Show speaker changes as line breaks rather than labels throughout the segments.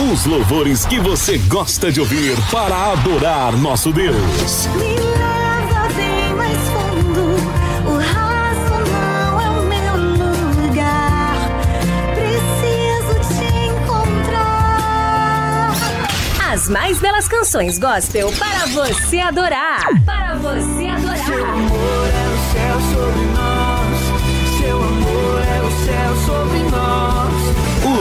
Os louvores que você gosta de ouvir para adorar nosso Deus.
Me leva bem mais fundo. O raso não é o meu lugar. Preciso te encontrar.
As mais belas canções gospel para você adorar. Para você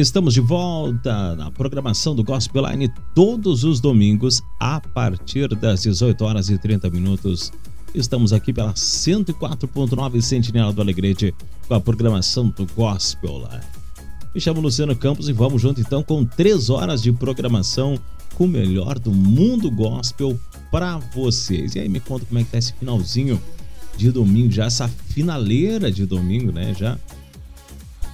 Estamos de volta na programação do Gospel Line todos os domingos a partir das 18 horas e 30 minutos. Estamos aqui pela 104.9 Sentinela do Alegrete com a programação do Gospel Line. Me chamo Luciano Campos e vamos junto então com três horas de programação com o melhor do mundo gospel para vocês. E aí me conta como é que tá esse finalzinho de domingo, já essa finaleira de domingo, né? Já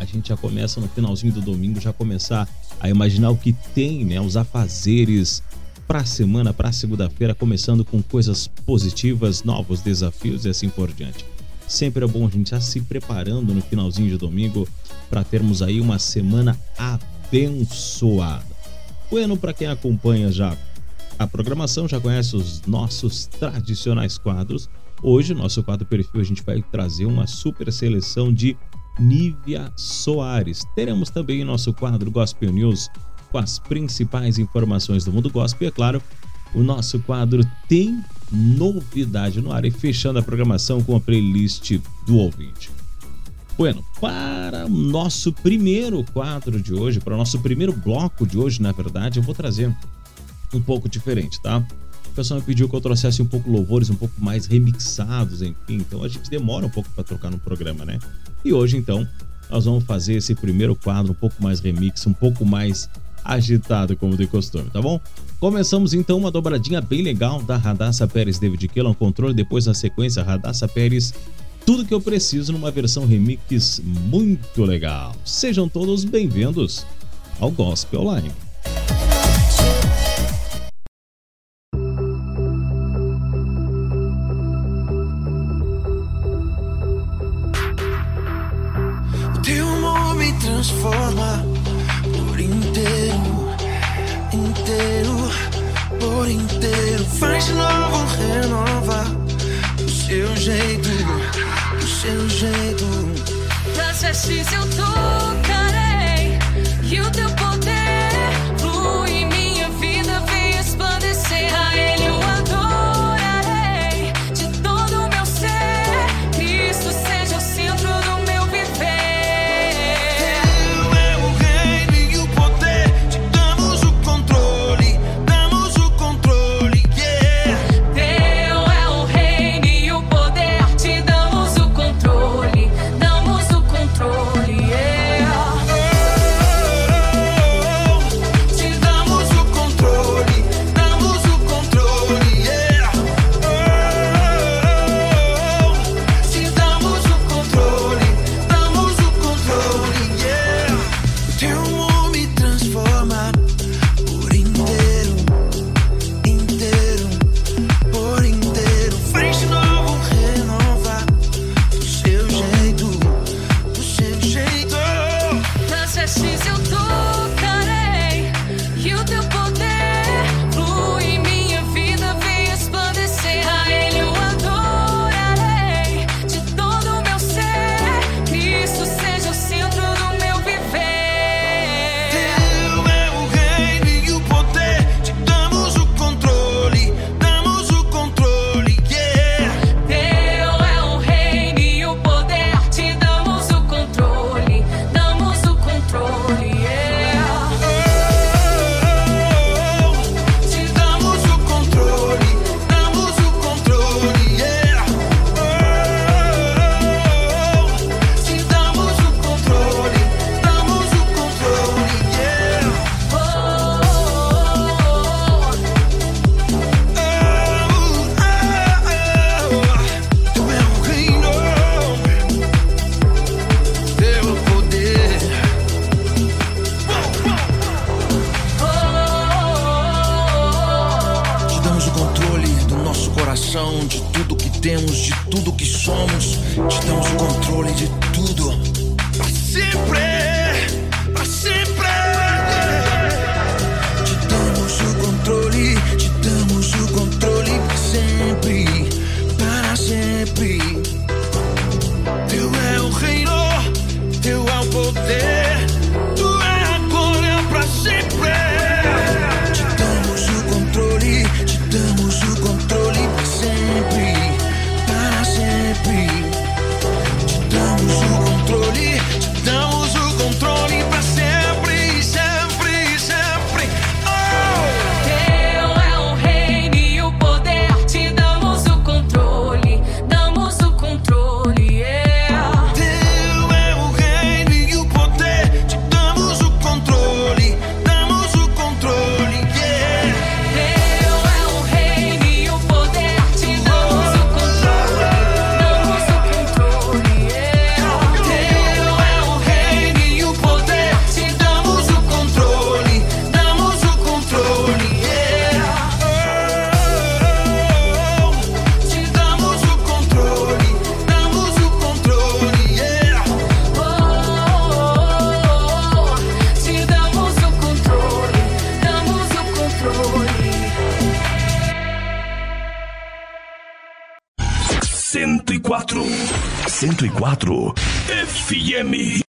a gente já começa no finalzinho do domingo já começar a imaginar o que tem, né, os afazeres para a semana, para segunda-feira, começando com coisas positivas, novos desafios e assim por diante. Sempre é bom a gente já se preparando no finalzinho de domingo para termos aí uma semana abençoada. Bueno, para quem acompanha já a programação, já conhece os nossos tradicionais quadros. Hoje, nosso quadro perfil, a gente vai trazer uma super seleção de Nívia Soares. Teremos também nosso quadro Gospel News com as principais informações do mundo gospel. É claro, o nosso quadro tem novidade no ar e fechando a programação com a playlist do ouvinte. Bueno, para o nosso primeiro quadro de hoje, para o nosso primeiro bloco de hoje, na verdade, eu vou trazer um pouco diferente, tá? O pessoal me pediu que eu trouxesse um pouco louvores um pouco mais remixados, enfim. Então a gente demora um pouco para trocar no programa, né? E hoje, então, nós vamos fazer esse primeiro quadro um pouco mais remix, um pouco mais agitado, como de costume, tá bom? Começamos então uma dobradinha bem legal da Radassa Pérez David Kellan controle, depois na sequência Radassa Pérez tudo que eu preciso numa versão remix muito legal. Sejam todos bem-vindos ao Gospel Online.
Transforma por inteiro, inteiro, por inteiro. Faz novo, renova do seu jeito, do seu jeito.
Das vestes eu tocarei e o teu
coração, de tudo que temos, de tudo que somos. Te damos controle de tudo. Pra sempre!
104 FM.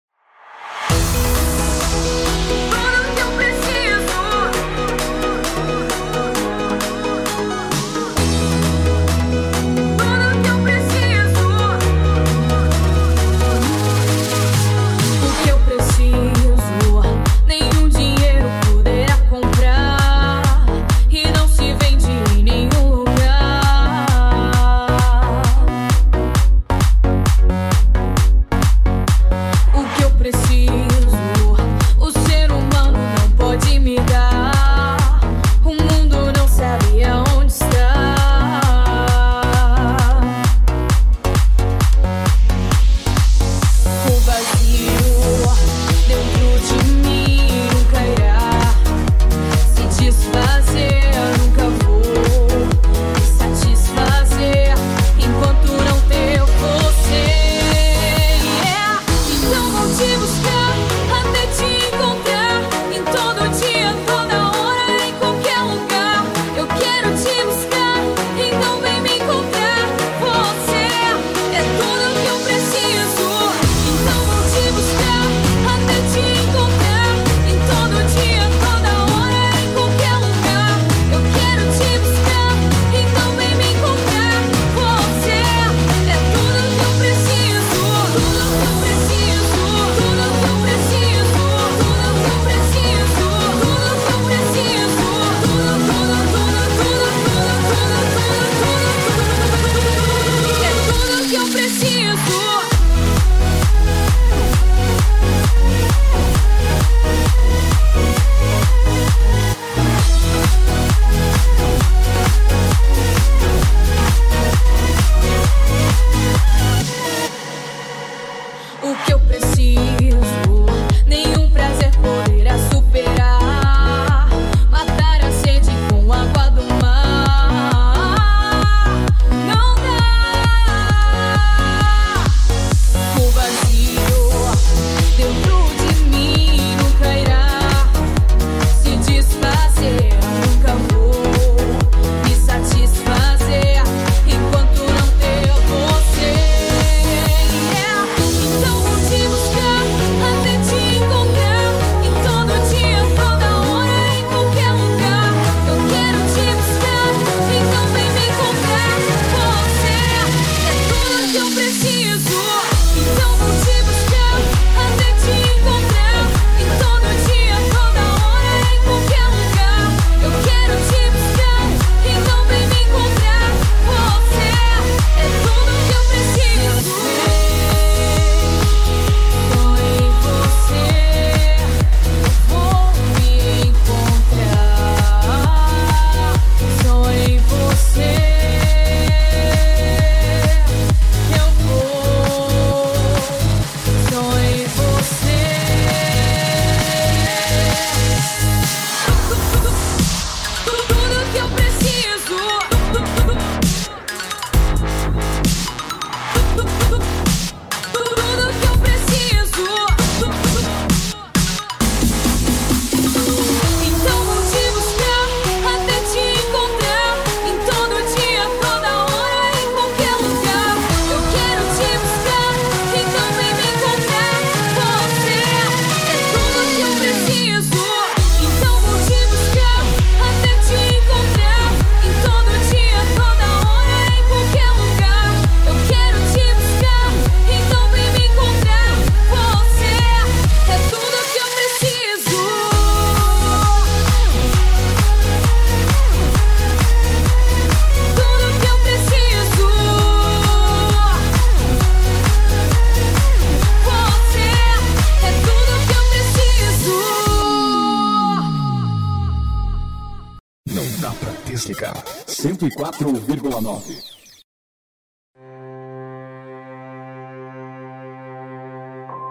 104,9.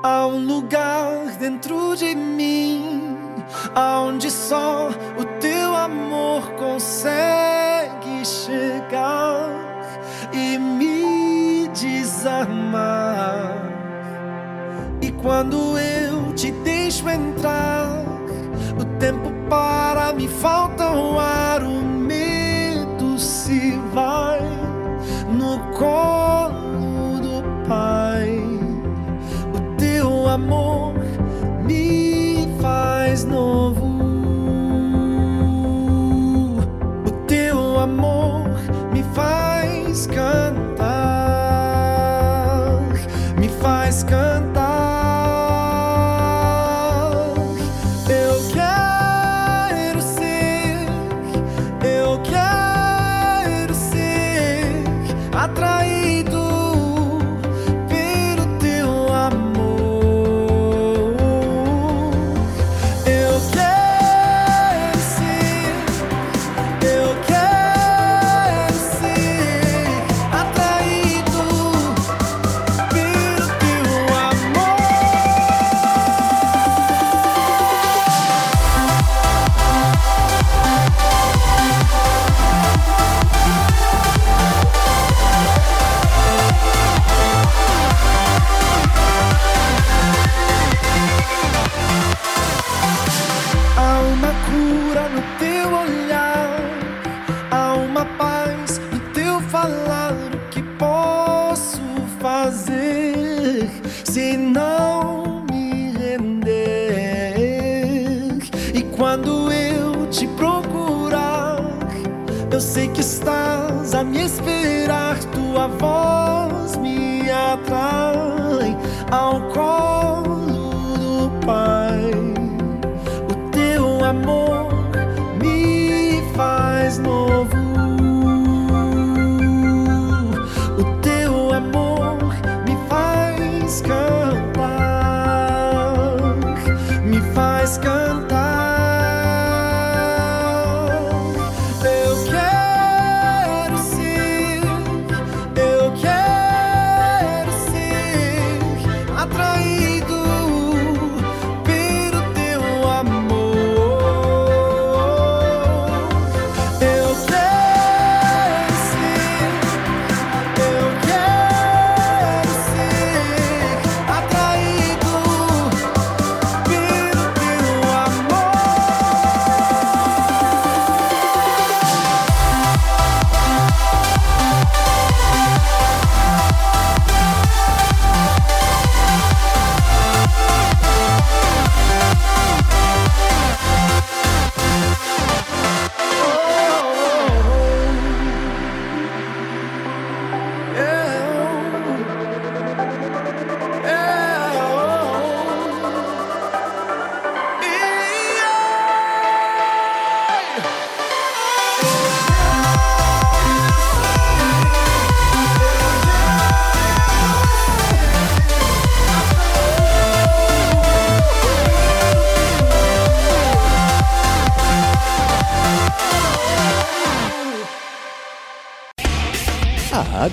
Há um lugar dentro de mim, aonde só o teu amor consegue chegar e me desarmar. E quando eu te deixo entrar, o tempo para, me falta o ar. O vai no colo do Pai. O teu amor me faz novo. O teu amor me faz cantar.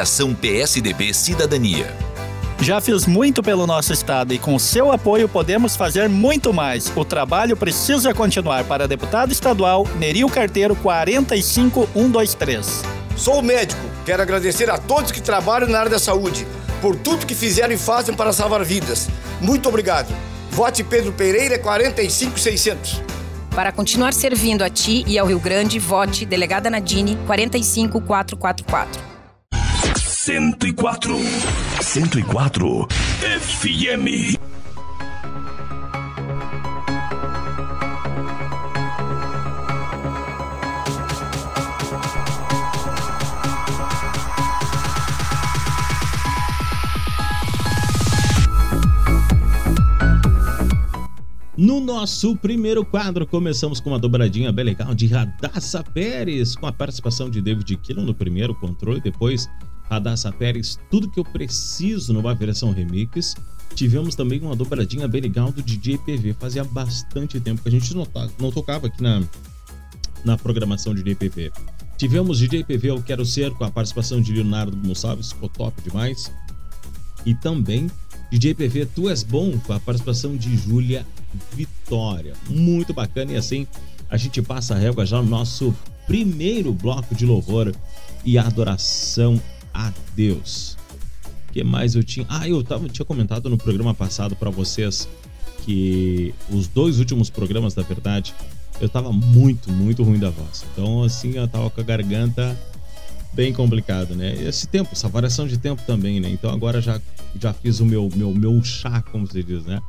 Federação PSDB Cidadania.
Já fiz muito pelo nosso estado e com seu apoio podemos fazer muito mais. O trabalho precisa continuar para deputado estadual Neril Carteiro 45123.
Sou médico. Quero agradecer a todos que trabalham na área da saúde por tudo que fizeram e fazem para salvar vidas. Muito obrigado. Vote Pedro Pereira 45600.
Para continuar servindo a ti e ao Rio Grande, vote Delegada Nadine 45444.
104. 104 FM.
No nosso primeiro quadro, começamos com uma dobradinha bem legal de Radassa Pérez, com a participação de David Kilo no primeiro controle, depois Radassa Pérez, Tudo Que Eu Preciso numa versão remix. Tivemos também uma dobradinha bem legal do DJ PV, fazia bastante tempo que a gente não, não tocava aqui na, na programação de DJ PV. Tivemos DJ PV Eu Quero Ser, com a participação de Leonardo Gonçalves, ficou top demais. E também DJ PV Tu És Bom, com a participação de Júlia Vitória. Muito bacana e assim a gente passa a régua já no nosso primeiro bloco de louvor e adoração a Deus. O que mais eu tinha? Ah, eu tava, tinha comentado no programa passado para vocês que os dois últimos programas, da verdade, eu tava muito, muito ruim da voz. Então, assim, eu tava com a garganta bem complicado, né? Esse tempo, essa variação de tempo também, né? Então agora já, já fiz o meu, meu, meu chá, como se diz, né?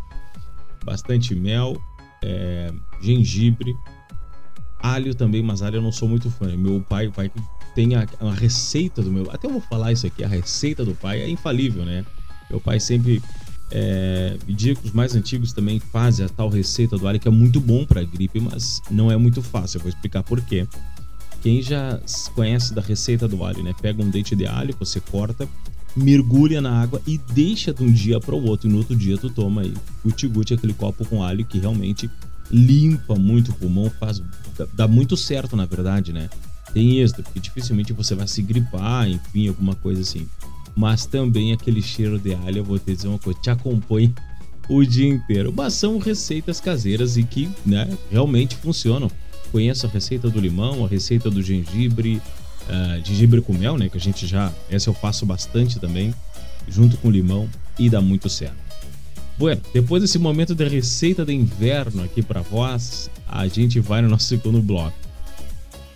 Bastante mel, é, gengibre, alho também, mas alho eu não sou muito fã. Meu pai, pai tem a, a receita do meu. Até eu vou falar isso aqui, a receita do pai é infalível, né? Meu pai sempre é, que os mais antigos também fazem a tal receita do alho que é muito bom para gripe, mas não é muito fácil. Eu vou explicar por quê. Quem já conhece da receita do alho, né? Pega um dente de alho, você corta, mergulha na água e deixa de um dia para o outro. E no outro dia tu toma aí guti-guti, aquele copo com alho que realmente limpa muito o pulmão, faz dá muito certo, na verdade, né? Tem êxito, porque dificilmente você vai se gripar, enfim, alguma coisa assim. Mas também aquele cheiro de alho, eu vou te dizer uma coisa, te acompanha o dia inteiro. Mas são receitas caseiras e que, né, realmente funcionam. Conheço a receita do limão, a receita do gengibre, ah, gengibre com mel, né, que a gente já, essa eu faço bastante também, junto com limão e dá muito certo. Bueno, depois desse momento de receita de inverno aqui para vós, a gente vai no nosso segundo bloco.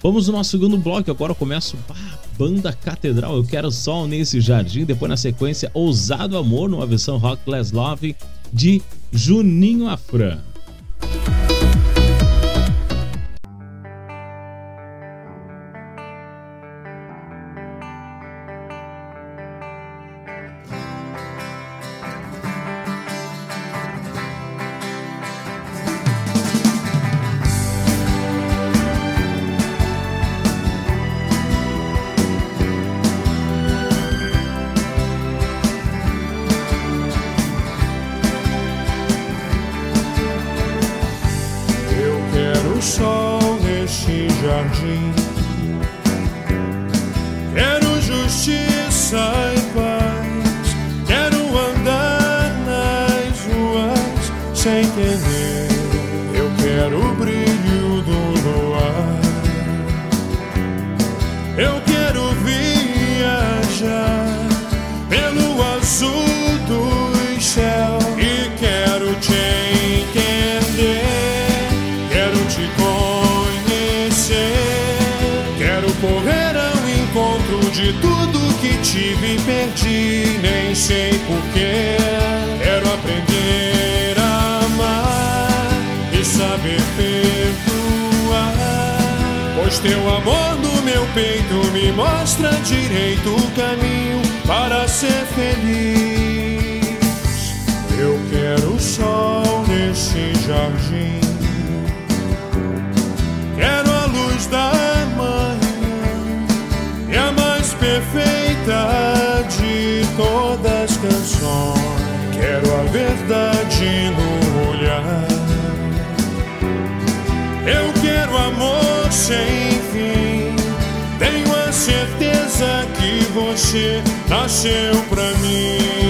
Vamos no nosso segundo bloco, agora eu começo ah, Banda Catedral, eu quero sol nesse jardim, depois na sequência Ousado Amor, numa versão Rock Less Love de Juninho Afran.
Que tive e perdi. Nem sei porquê. Quero aprender a amar e saber perdoar. Pois teu amor no meu peito me mostra direito o caminho para ser feliz. Eu quero o sol nesse jardim. Quero a luz da manhã e a mais perfeita de todas as canções. Quero a verdade no olhar. Eu quero amor sem fim. Tenho a certeza que você nasceu pra mim.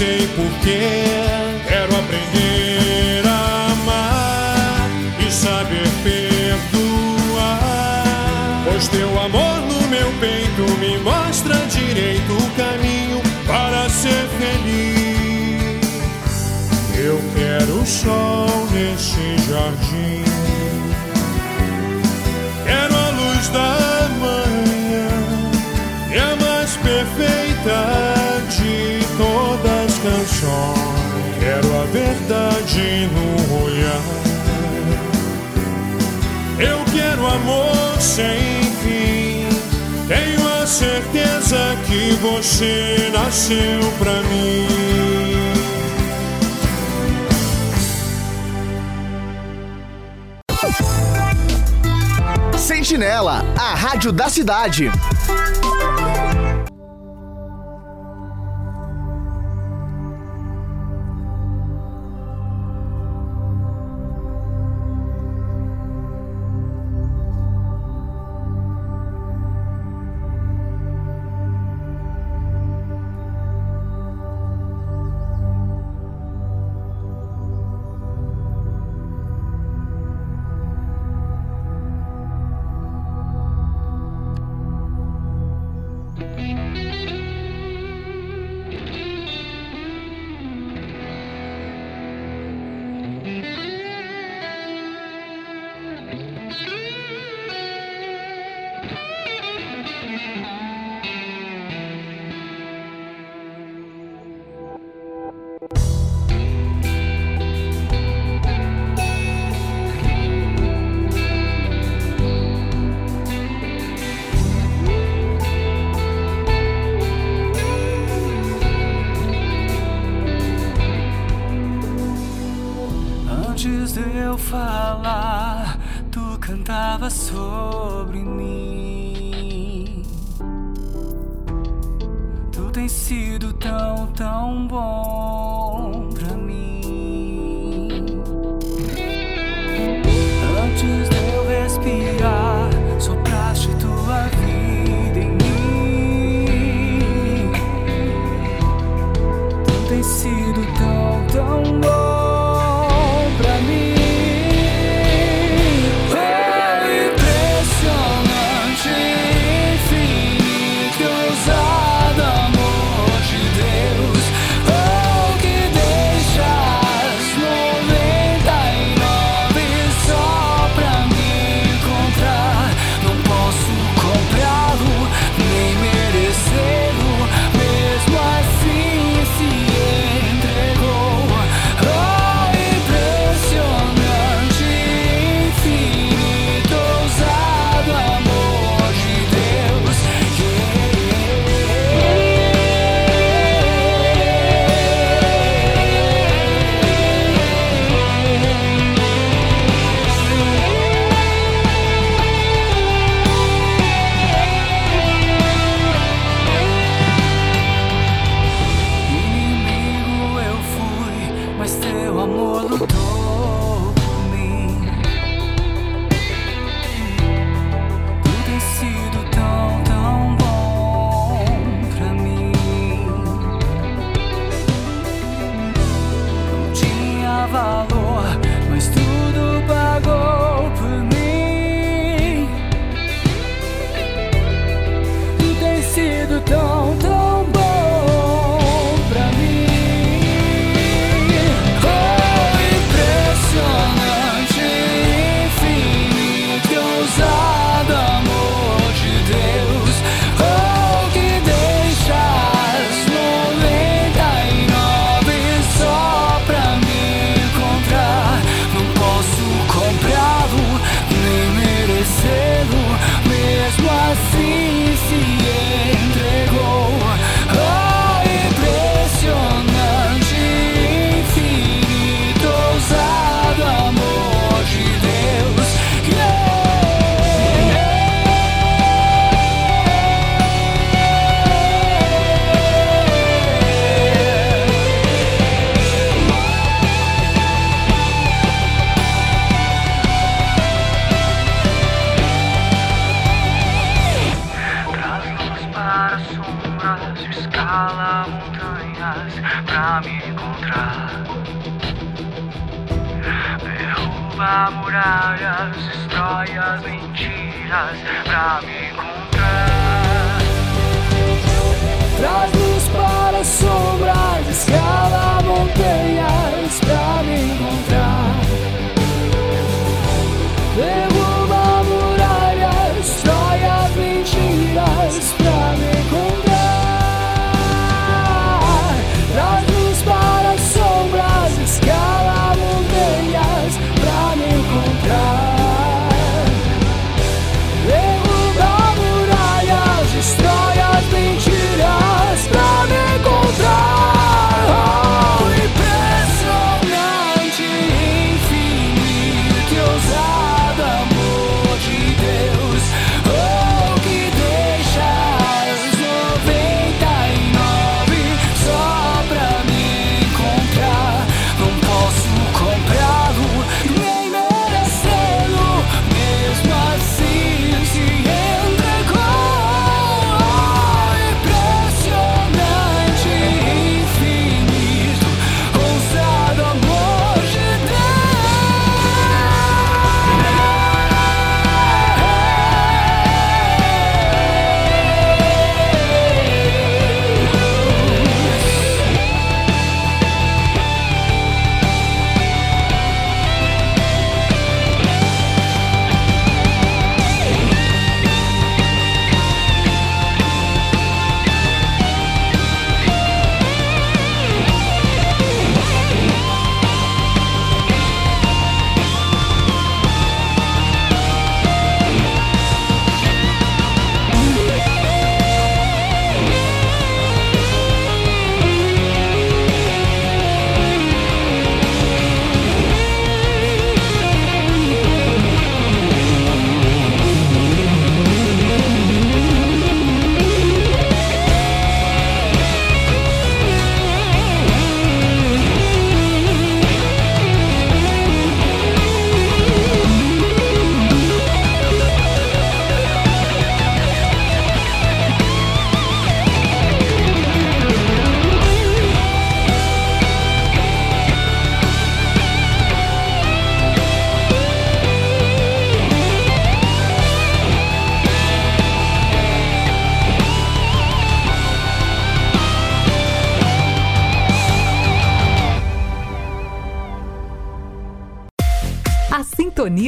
Sei porquê. Quero aprender a amar e saber perdoar, pois teu amor no meu peito me mostra direito o caminho para ser feliz. Eu quero o sol nesse jardim. Quero a luz da manhã e a mais perfeita canções. Quero a verdade no olhar. Eu quero amor sem fim. Tenho a certeza que você nasceu pra mim.
Sentinela, a rádio da cidade.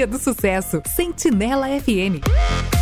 Do Sucesso. Sentinela FM.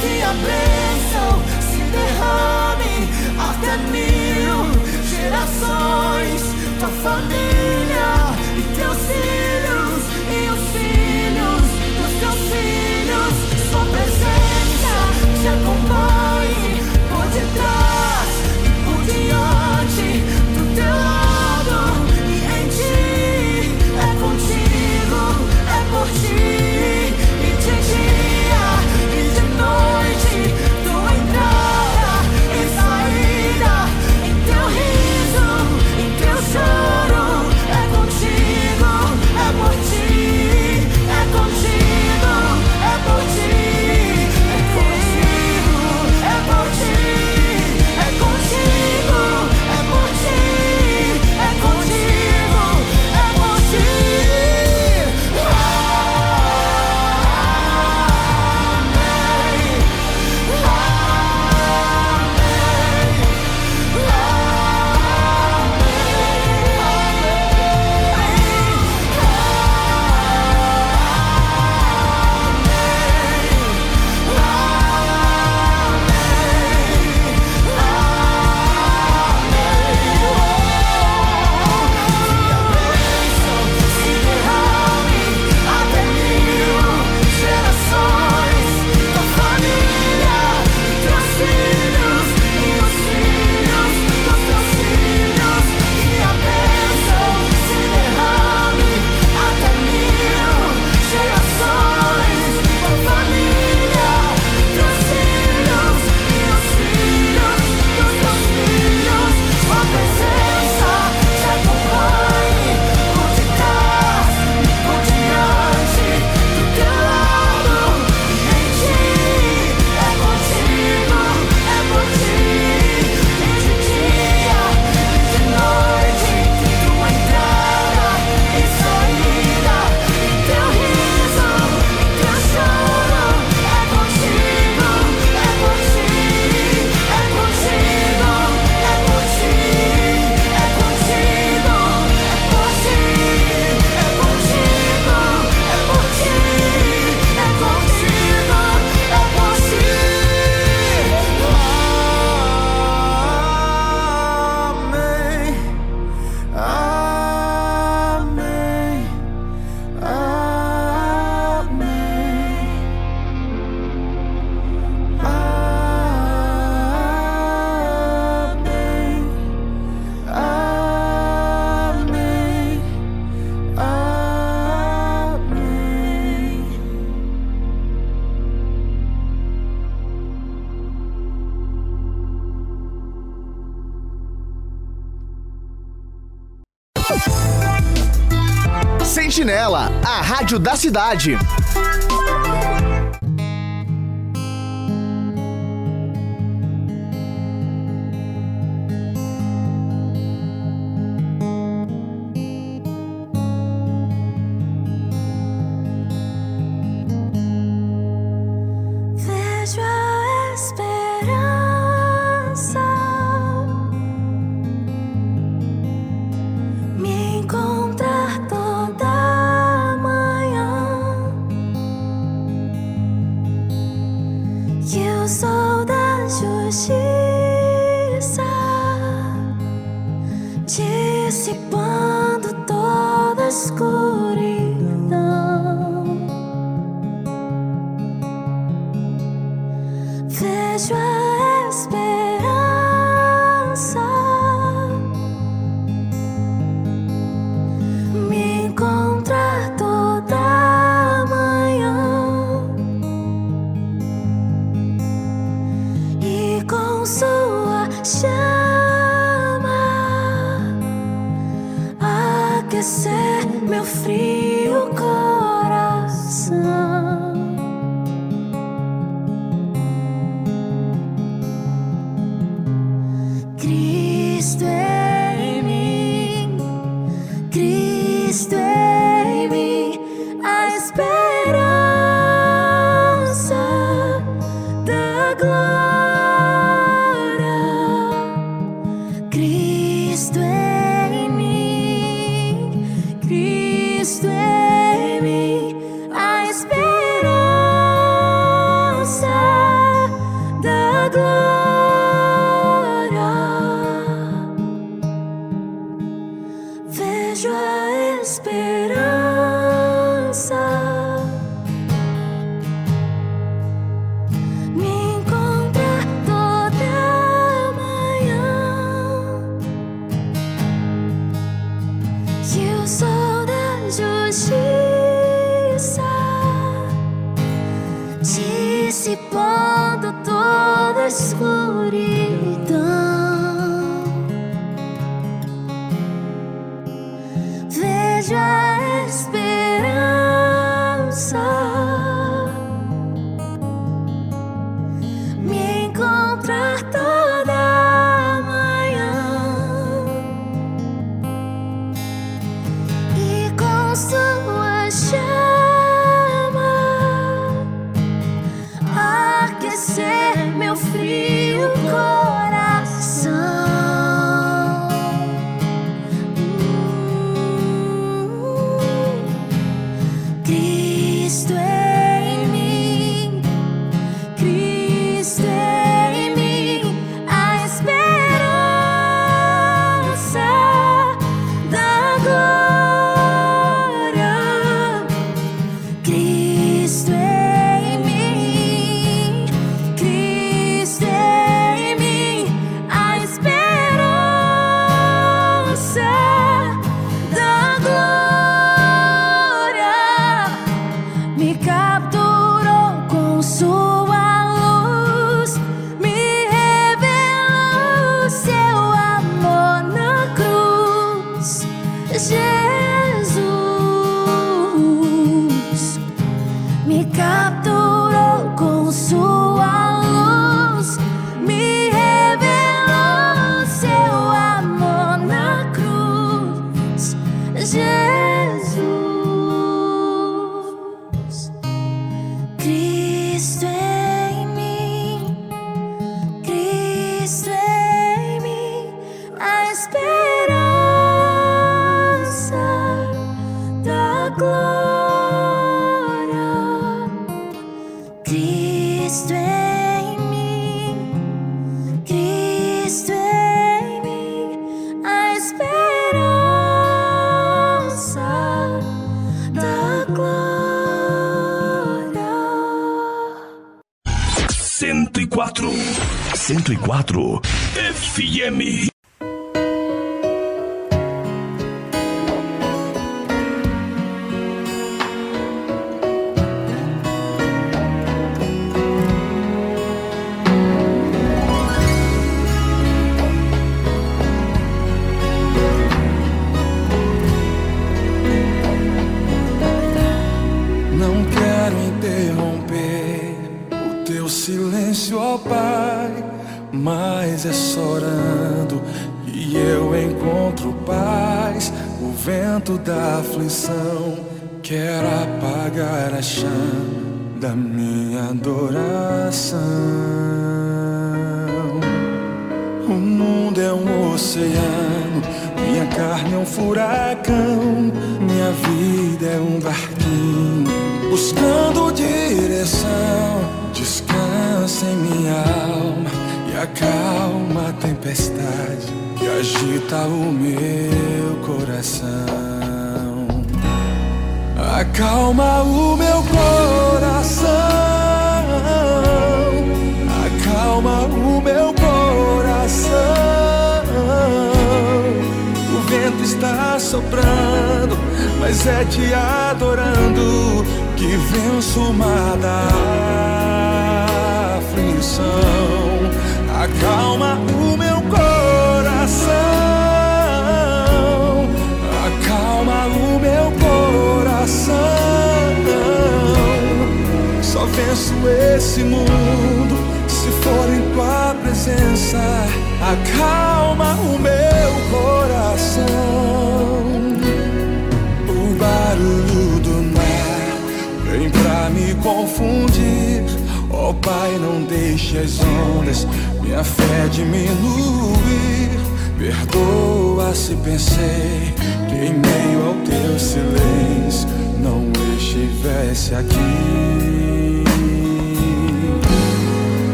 que a bênção se derrame até mil gerações. Tua família e teus filhos, e os filhos dos teus filhos. Sua presença te acompanhe por detrás e por diante do teu lado. E em ti é contigo, é por ti.
rádio da cidade.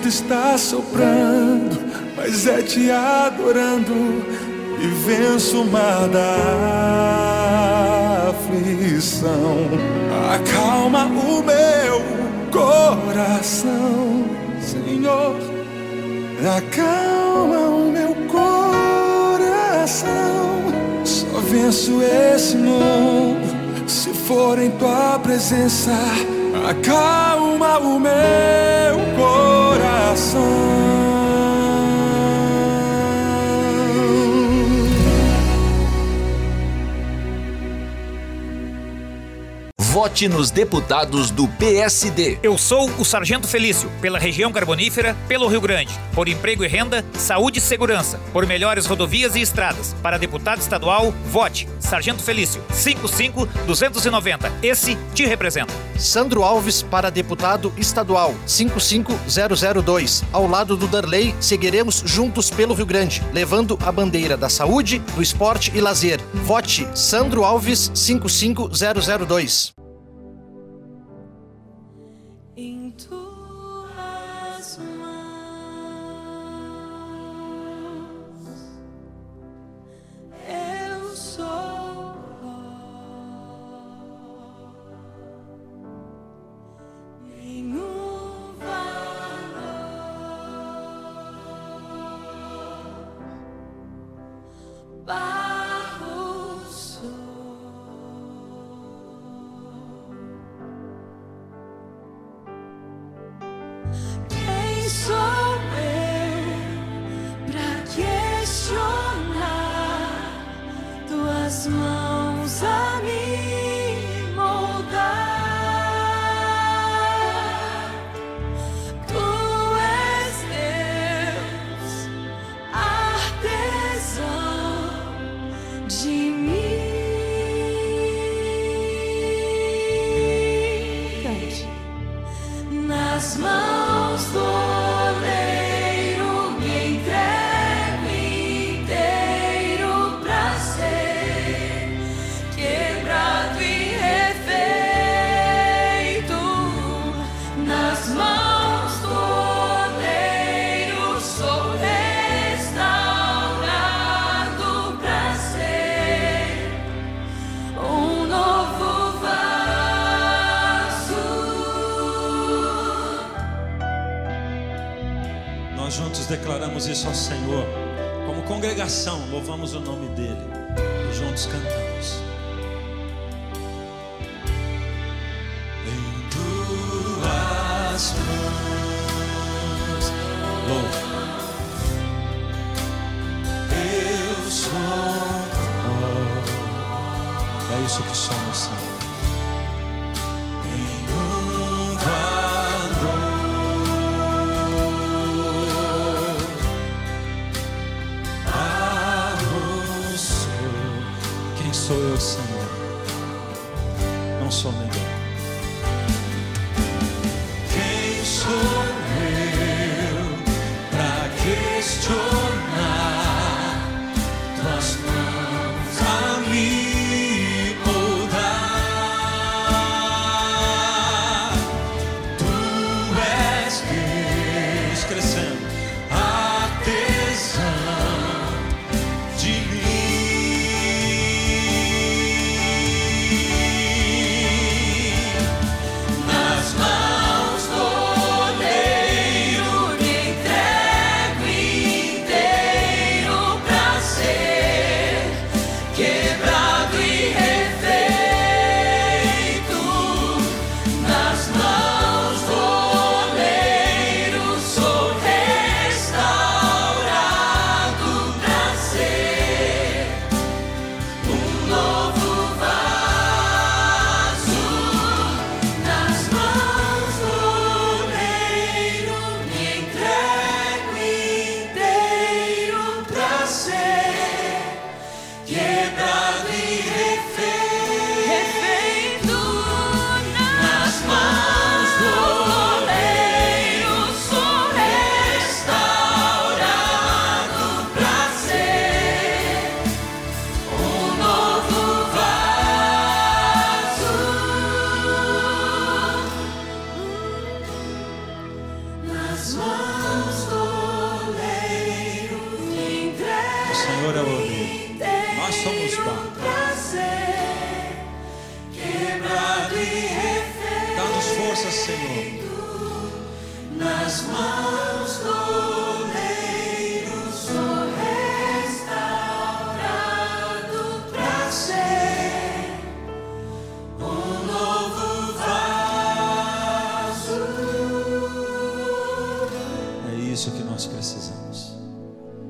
Vento está soprando, mas é te adorando e venço o mar da aflição. Acalma o meu coração, Senhor. Acalma o meu coração. Só venço esse mundo se for em tua presença. Acalma o meu coração.
Vote nos deputados do PSD.
Eu sou o Sargento Felício, pela região carbonífera, pelo Rio Grande. Por emprego e renda, saúde e segurança. Por melhores rodovias e estradas. Para deputado estadual, vote. Sargento Felício, 55290. Esse te representa.
Sandro Alves para deputado estadual 55002. Ao lado do Darley, seguiremos juntos pelo Rio Grande, levando a bandeira da saúde, do esporte e lazer. Vote Sandro Alves 55002.
Declaramos isso ao Senhor.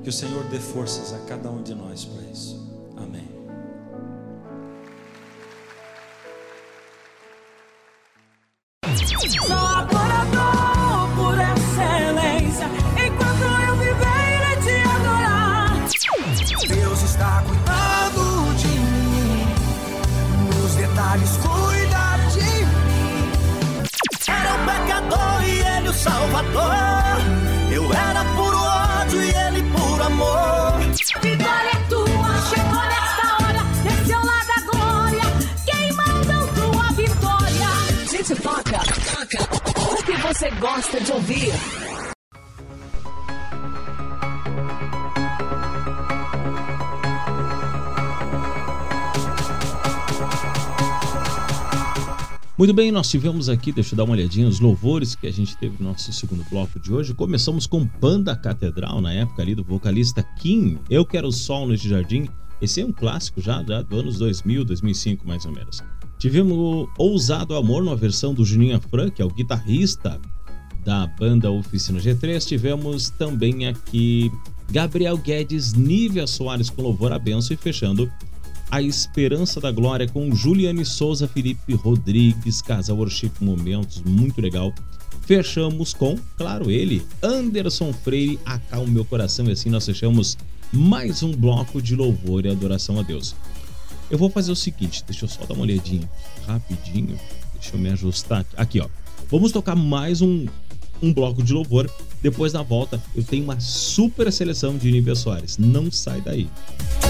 Que
o Senhor dê forças a cada um de nós para isso. Amém.
Você gosta de ouvir?
Muito bem, nós tivemos aqui, deixa eu dar uma olhadinha, os louvores que a gente teve no nosso segundo bloco de hoje. Começamos com Panda Catedral, na época ali do vocalista Kim, Eu Quero Sol neste Jardim. Esse é um clássico já, já do anos 2000, 2005 mais ou menos. Tivemos Ousado Amor, numa versão do Juninho Afran, que é o guitarrista da banda Oficina G3. Tivemos também aqui Gabriel Guedes, Nívia Soares com Louvor a Benção e fechando a Esperança da Glória com Juliane Souza, Felipe Rodrigues, Casal Worship Momentos, muito legal. Fechamos com, claro, ele, Anderson Freire, Acalma Meu Coração. E assim nós fechamos mais um bloco de louvor e adoração a Deus. Eu vou fazer o seguinte, deixa eu só dar uma olhadinha rapidinho. Deixa eu me ajustar aqui. Aqui, ó. Vamos tocar mais um, um bloco de louvor. Depois da volta, eu tenho uma super seleção de Nívia Soares. Não sai daí.
Quando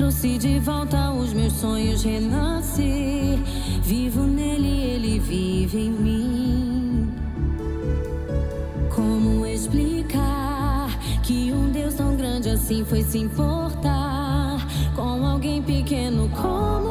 Trouxe de volta os meus sonhos, renasci. Vivo nele, ele vive em mim. Como explicar que um Deus tão grande assim foi se importar com alguém pequeno como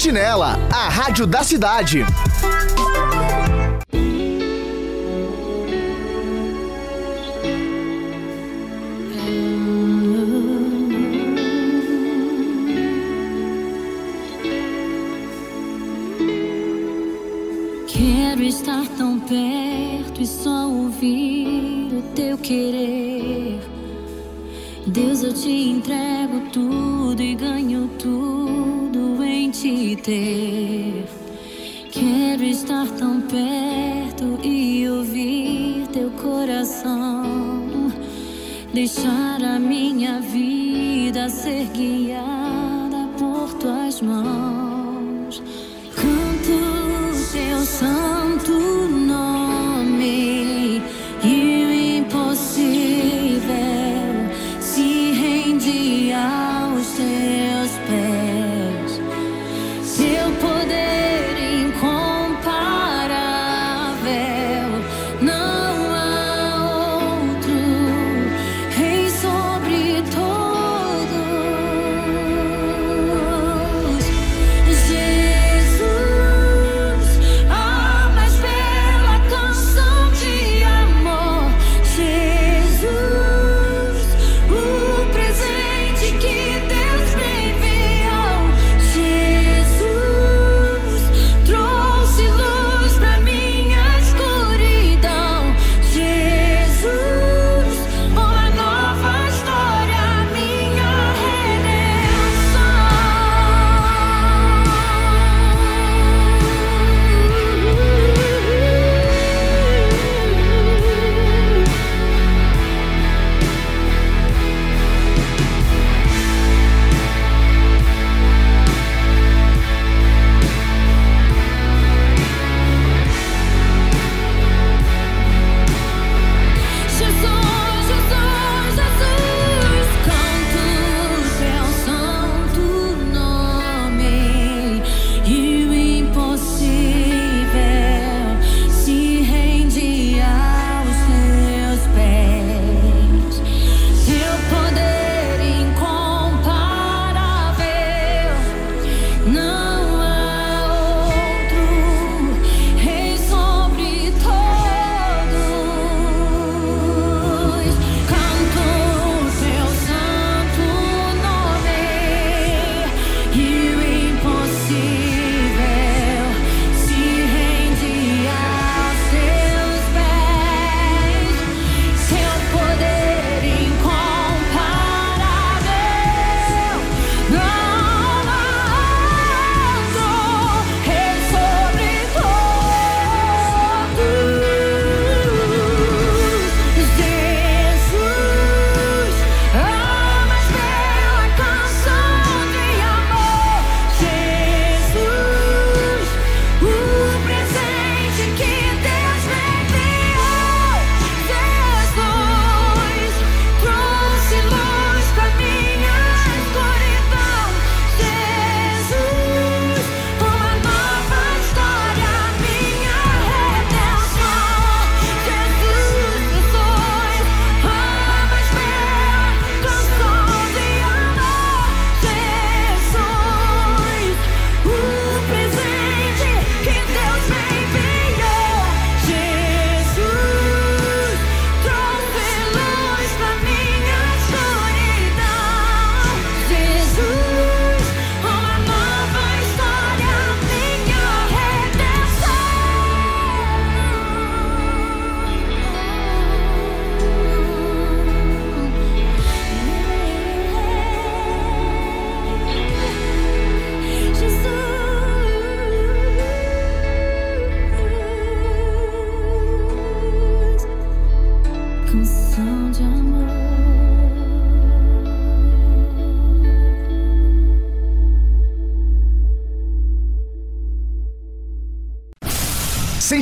Sentinela, a rádio da cidade.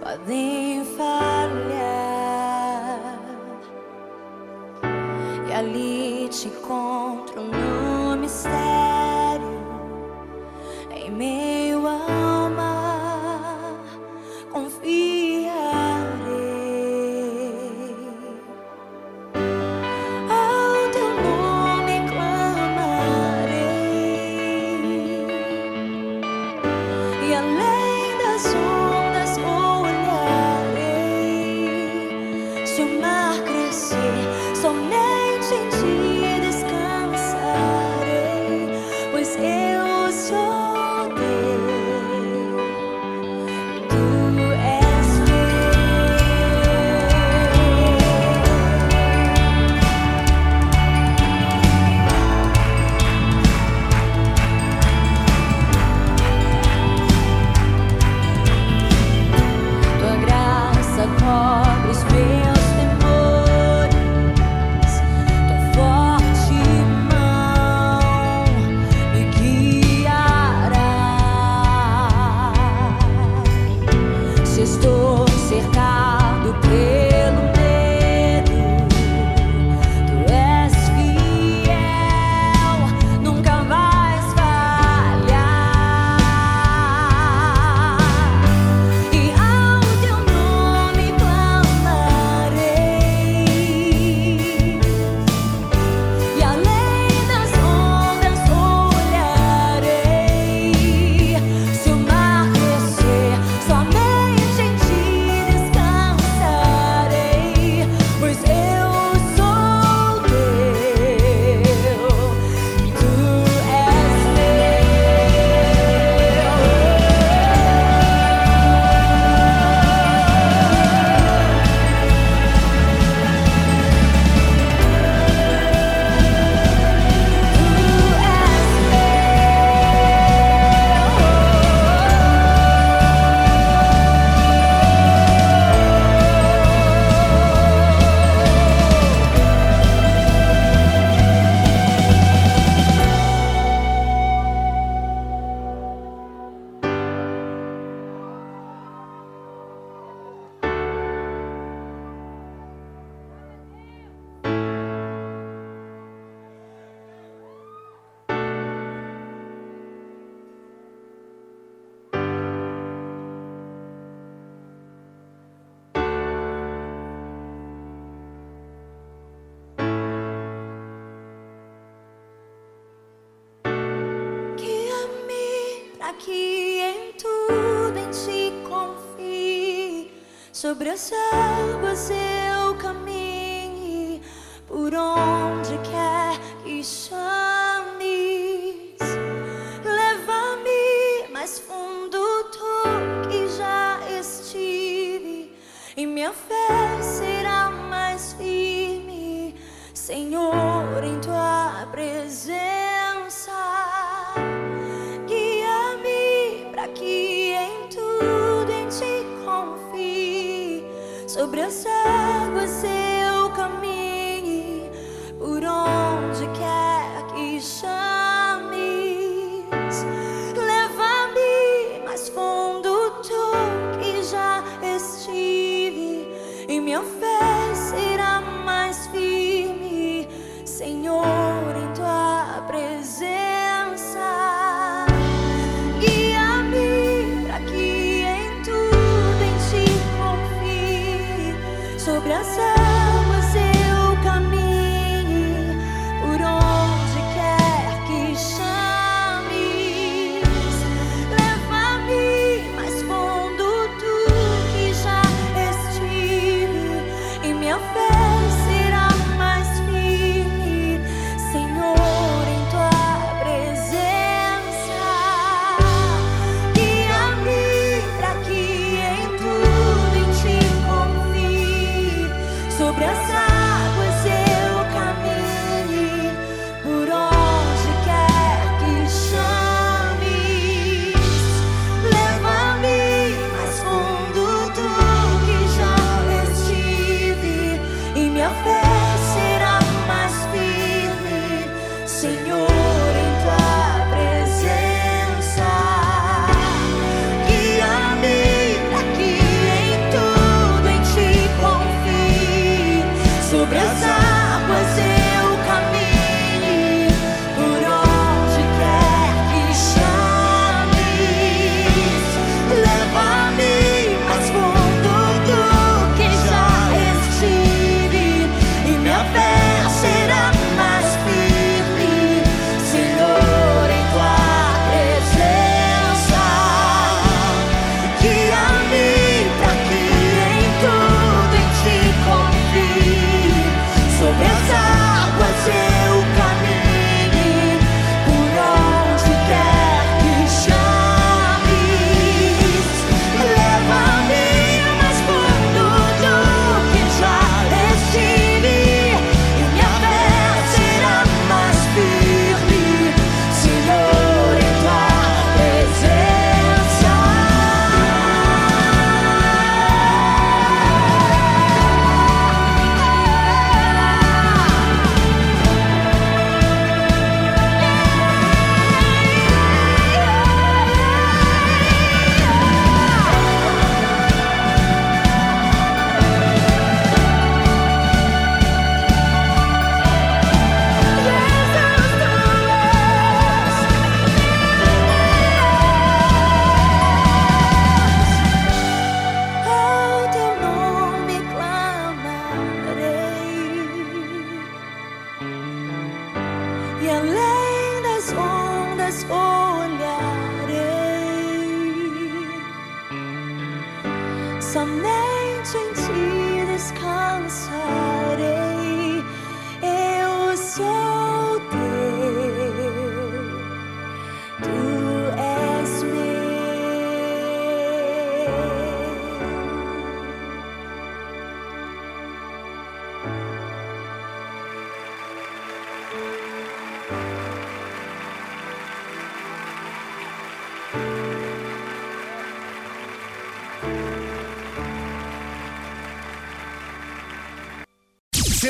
Podem falhar.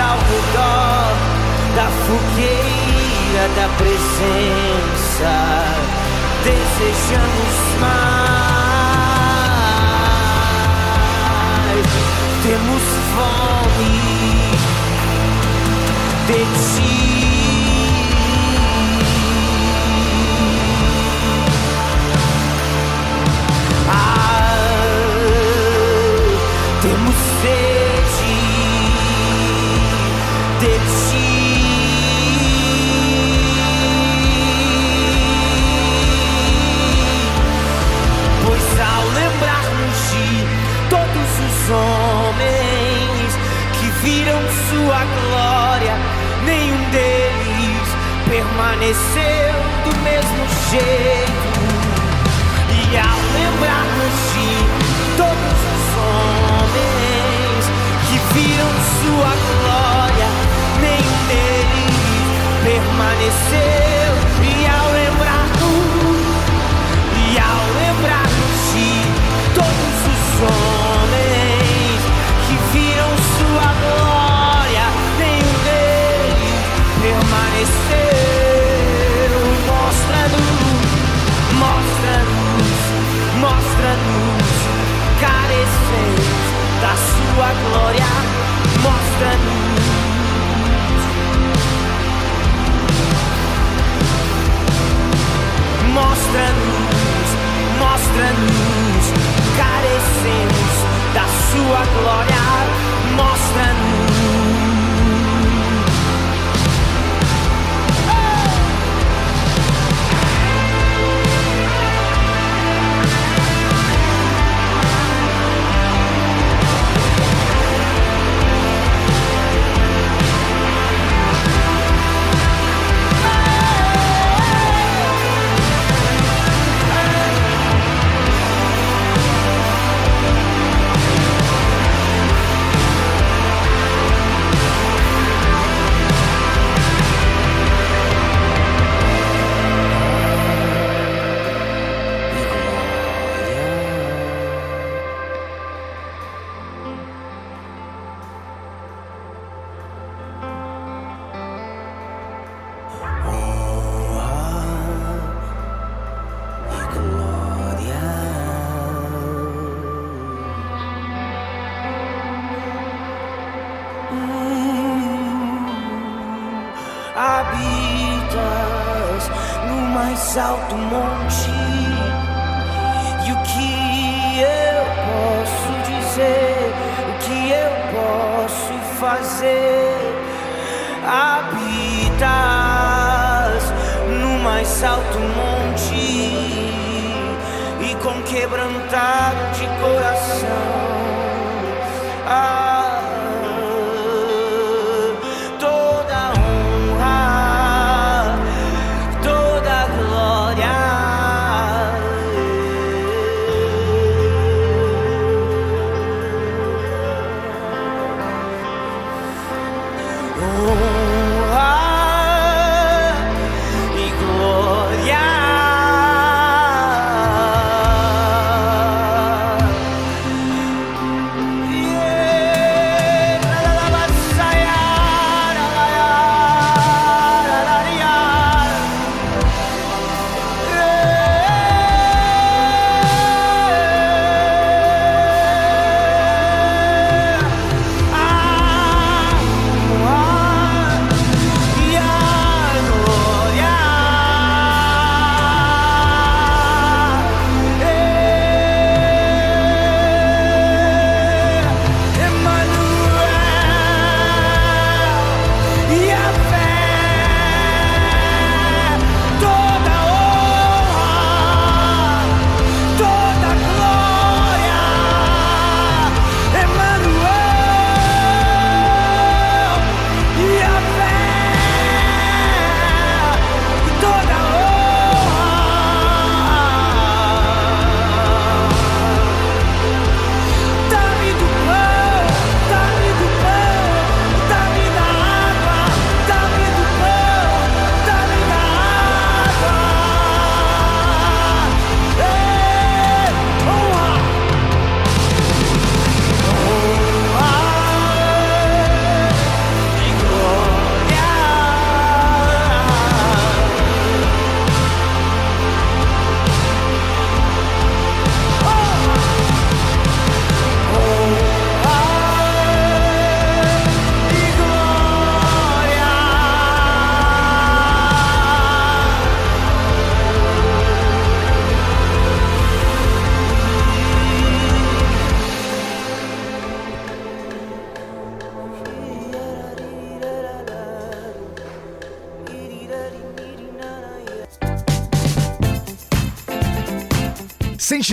ao redor da fogueira da presença. Desejamos mais.
permaneceu do mesmo jeito. E ao lembrarmos de todos os homens que viram sua glória, nenhum deles permaneceu. sua glória.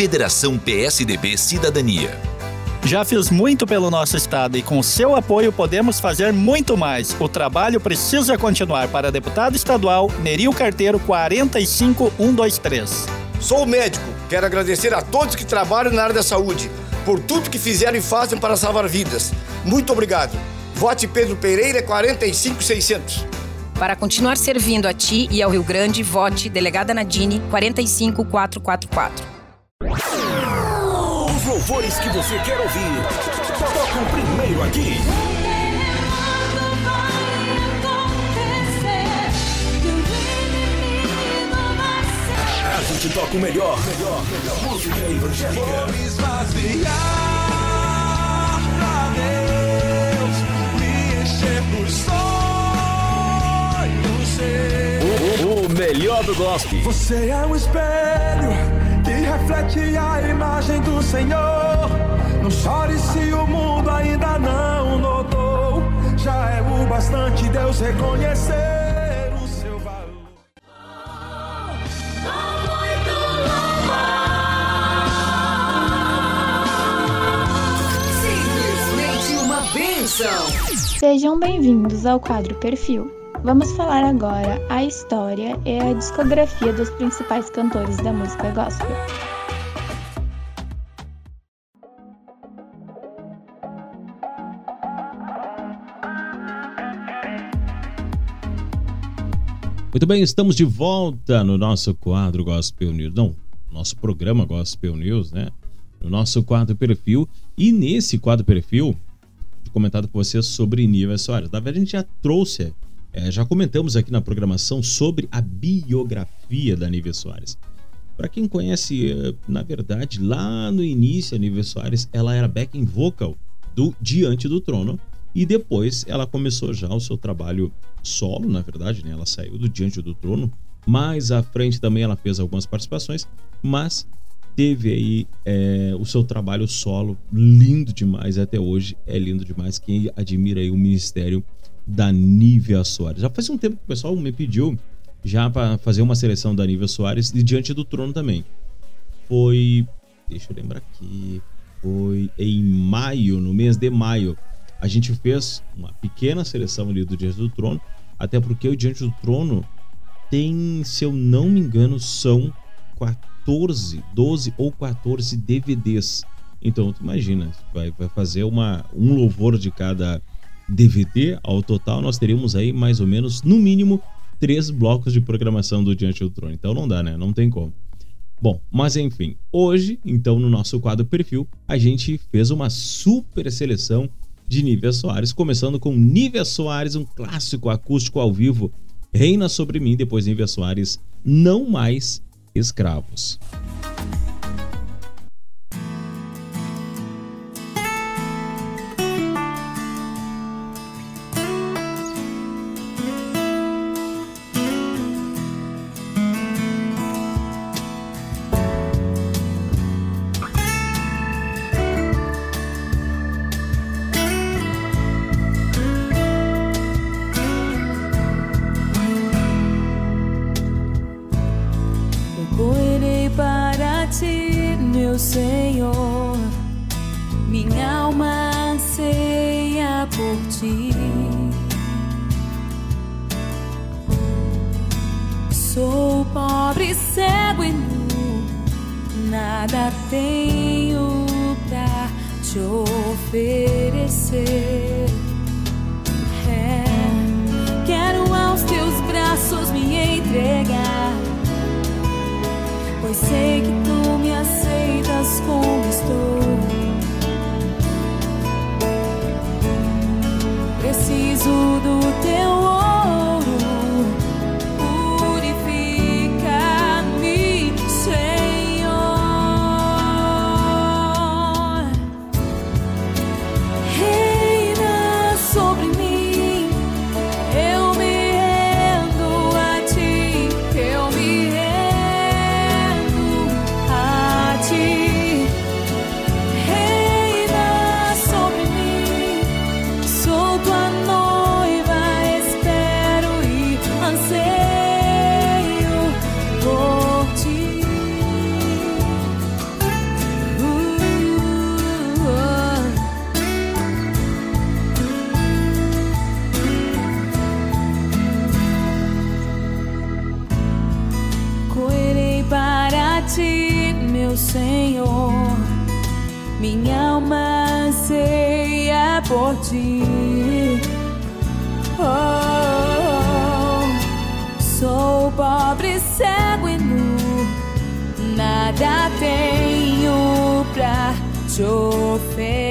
Federação PSDB Cidadania.
Já fiz muito pelo nosso estado e com seu apoio podemos fazer muito mais. O trabalho precisa continuar para deputado estadual Neril Carteiro 45123.
Sou médico, quero agradecer a todos que trabalham na área da saúde, por tudo que fizeram e fazem para salvar vidas. Muito obrigado. Vote Pedro Pereira 45600.
Para continuar servindo a ti e ao Rio Grande, vote Delegada Nadine 45444.
Louvores que você quer ouvir. Tocam primeiro aqui. A gente toca o melhor. melhor, melhor. Música evangélica.
Vou me esvaziar pra Deus, me encher dos sonhos.
O, o melhor do gospel.
Você é um espelho reflete a imagem do Senhor. Não chore se o mundo ainda não notou. Já é o bastante Deus reconhecer o seu valor.
Simplesmente uma bênção.
Sejam bem-vindos ao quadro Perfil. Vamos falar agora a história e a discografia dos principais cantores da música gospel.
Muito bem, estamos de volta no nosso quadro Gospel News. Não, nosso programa Gospel News, né? No nosso quadro perfil. E nesse quadro perfil, comentado com vocês sobre Nívia Soares. Na verdade, a gente já trouxe, é, já comentamos aqui na programação sobre a biografia da Nívia Soares. Para quem conhece, é, na verdade, lá no início, a Nívia Soares, ela era backing vocal do Diante do Trono. E depois ela começou já o seu trabalho solo, na verdade, né? Ela saiu do Diante do Trono. Mais à frente também ela fez algumas participações, mas teve aí é, o seu trabalho solo lindo demais até hoje é lindo demais quem admira aí o ministério da Nívia Soares já faz um tempo que o pessoal me pediu já para fazer uma seleção da Nívia Soares e diante do trono também foi deixa eu lembrar aqui foi em maio no mês de maio a gente fez uma pequena seleção ali do diante do trono até porque o diante do trono tem se eu não me engano são 14, 12 ou 14 DVDs. Então, tu imagina, vai, vai fazer uma, um louvor de cada DVD. Ao total, nós teríamos aí mais ou menos, no mínimo, três blocos de programação do Diante do Trono. Então não dá, né? Não tem como. Bom, mas enfim, hoje, então, no nosso quadro perfil, a gente fez uma super seleção de Nívia Soares, começando com Nívia Soares, um clássico acústico ao vivo, Reina sobre mim, depois Nívia Soares, Não Mais Escravos.
Senhor, minha alma anseia por ti.
Oh, sou pobre, cego e nu, nada tenho pra te oferecer.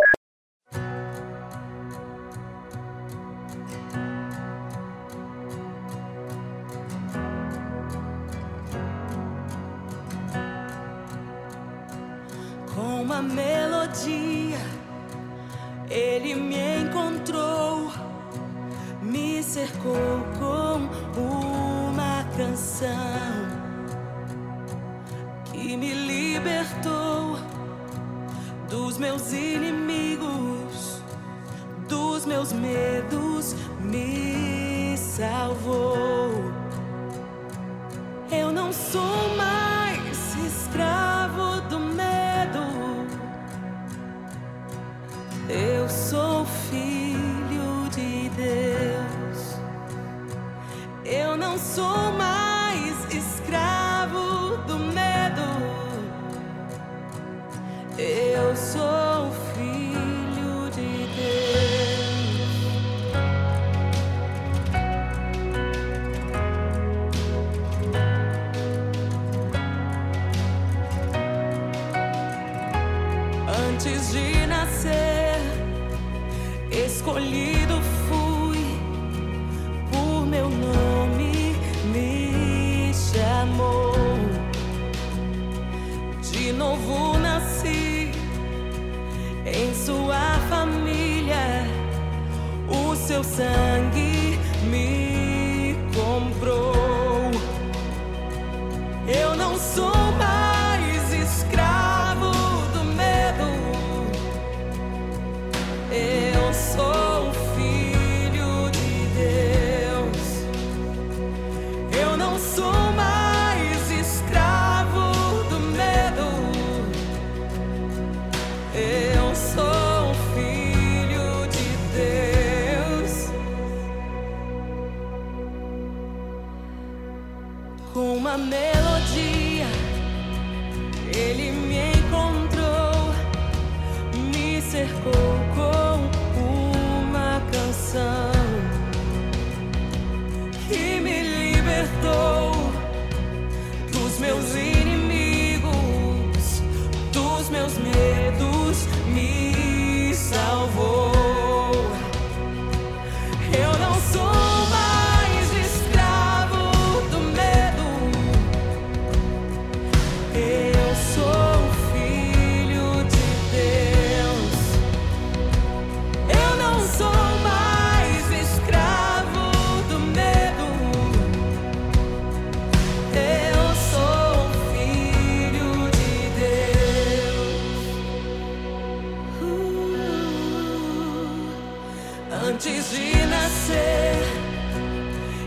Antes de nascer,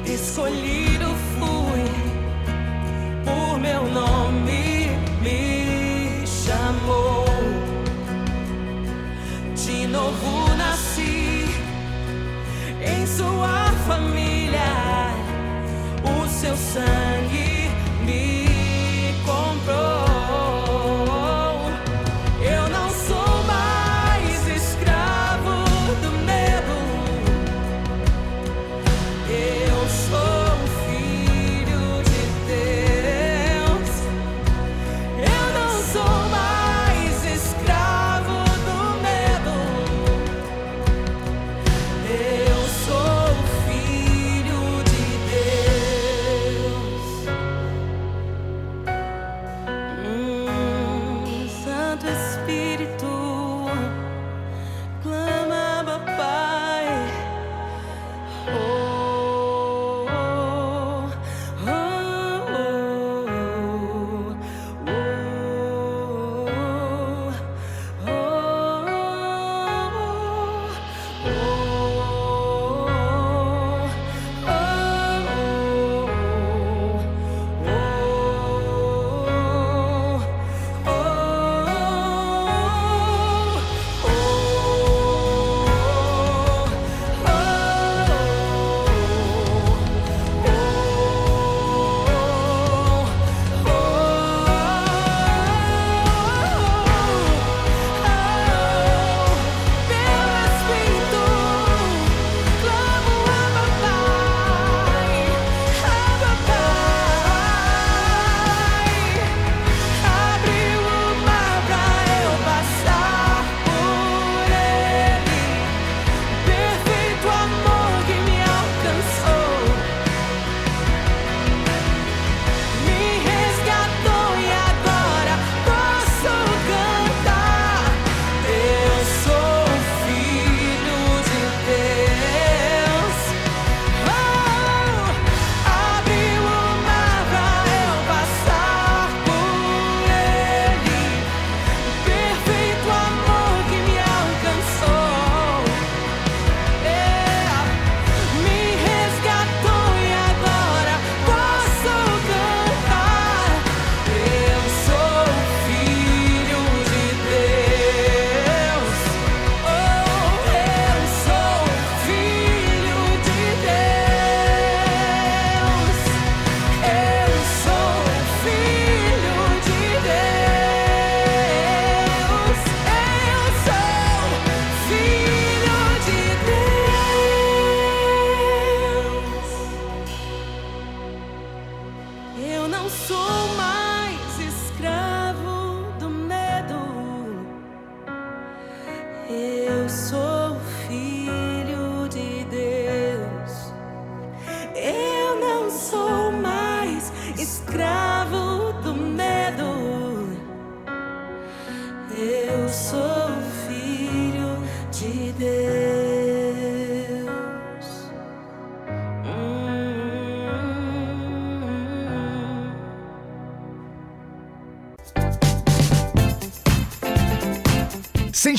escolhido fui por meu nome, me chamou. De novo nasci em sua família, o seu sangue.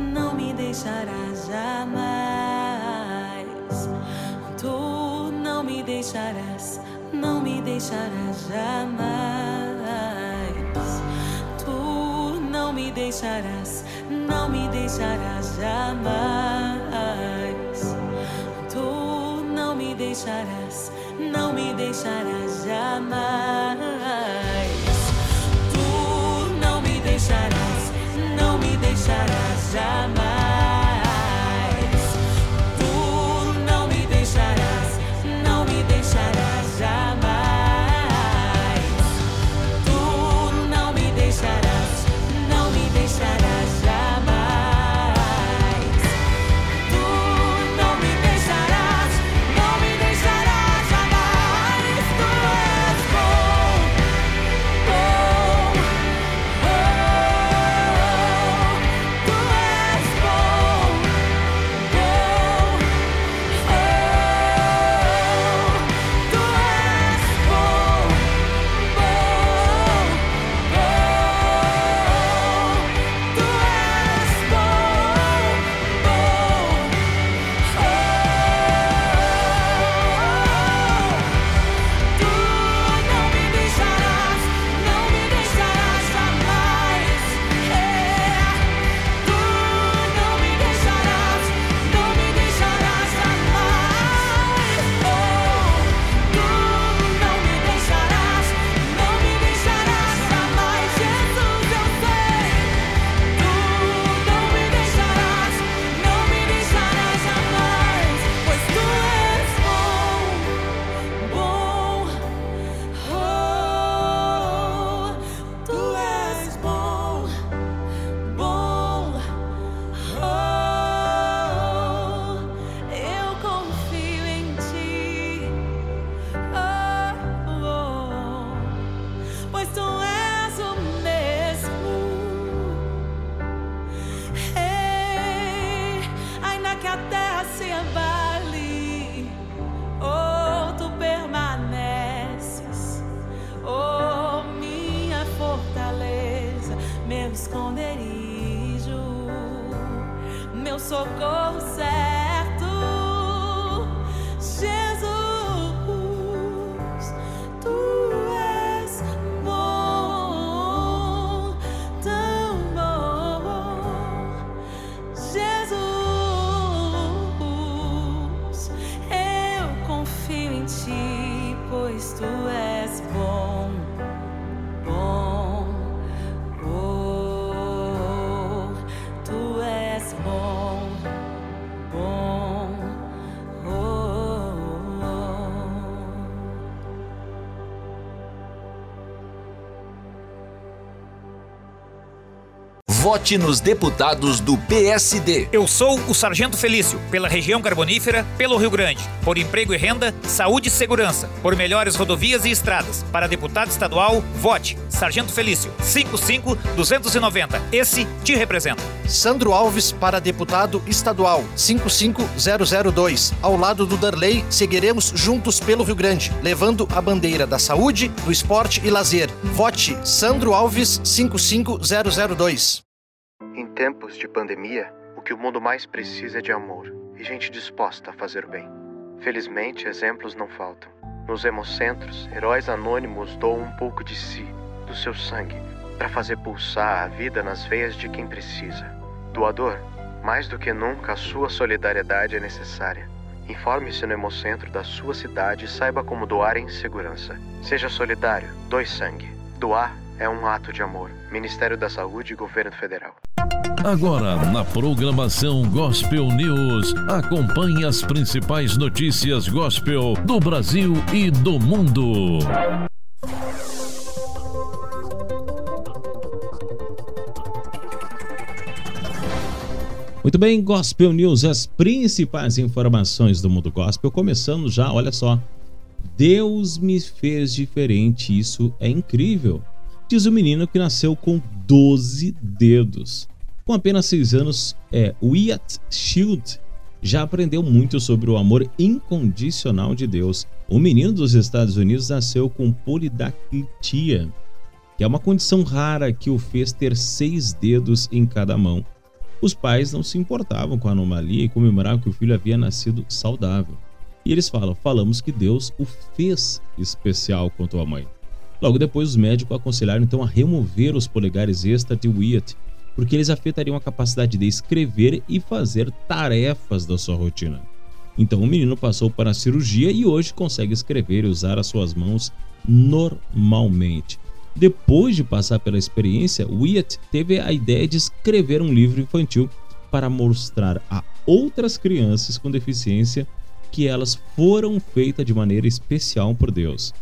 não me deixará jamais. Tu não me deixarás, não me deixarás jamais. Tu não me deixarás, não me deixarás jamais. Tu não me deixarás, não me deixarás jamais. Tu não me deixarás, não me deixarás. inside
Vote nos deputados do PSD.
Eu sou o Sargento Felício, pela região carbonífera, pelo Rio Grande. Por emprego e renda, saúde e segurança. Por melhores rodovias e estradas. Para deputado estadual, vote. Sargento Felício, 55290. Esse te representa.
Sandro Alves para deputado estadual 55002. Ao lado do Darley, seguiremos juntos pelo Rio Grande, levando a bandeira da saúde, do esporte e lazer. Vote Sandro Alves 55002.
Em tempos de pandemia, o que o mundo mais precisa é de amor e gente disposta a fazer o bem. Felizmente, exemplos não faltam. Nos hemocentros, heróis anônimos doam um pouco de si, do seu sangue, para fazer pulsar a vida nas veias de quem precisa. Doador, mais do que nunca a sua solidariedade é necessária. Informe-se no hemocentro da sua cidade e saiba como doar em segurança. Seja solidário, doe sangue. Doar é um ato de amor. Ministério da Saúde e Governo Federal.
Agora, na programação Gospel News, acompanhe as principais notícias gospel do Brasil e do mundo.
Muito bem, Gospel News, as principais informações do mundo gospel, começando já, olha só. Deus me fez diferente, isso é incrível. Diz o menino que nasceu com 12 dedos. Com apenas 6 anos, é, Wyatt Shield já aprendeu muito sobre o amor incondicional de Deus. O menino dos Estados Unidos nasceu com polidactilia, que é uma condição rara que o fez ter seis dedos em cada mão. Os pais não se importavam com a anomalia e comemoravam que o filho havia nascido saudável. E eles falam: falamos que Deus o fez especial quanto a mãe. Logo depois, os médicos aconselharam então a remover os polegares extra de Wyatt, porque eles afetariam a capacidade de escrever e fazer tarefas da sua rotina. Então o menino passou para a cirurgia e hoje consegue escrever e usar as suas mãos normalmente. Depois de passar pela experiência, Wyatt teve a ideia de escrever um livro infantil para mostrar a outras crianças com deficiência que elas foram feitas de maneira especial por Deus.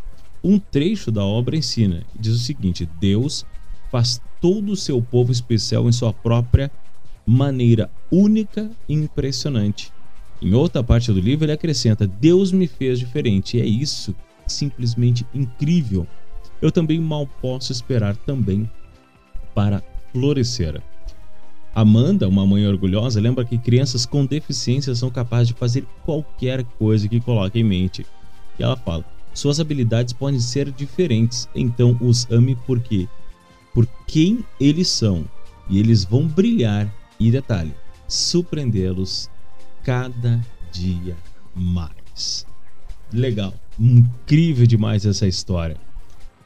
Um trecho da obra ensina, diz o seguinte: Deus faz todo o seu povo especial em sua própria maneira única e impressionante. Em outra parte do livro, ele acrescenta: Deus me fez diferente. E é isso simplesmente incrível. Eu também mal posso esperar também para florescer. Amanda, uma mãe orgulhosa, lembra que crianças com deficiência são capazes de fazer qualquer coisa que coloque em mente. E ela fala: suas habilidades podem ser diferentes, então os ame porque por quem eles são e eles vão brilhar e detalhe, surpreendê-los cada dia mais. Legal, incrível demais essa história.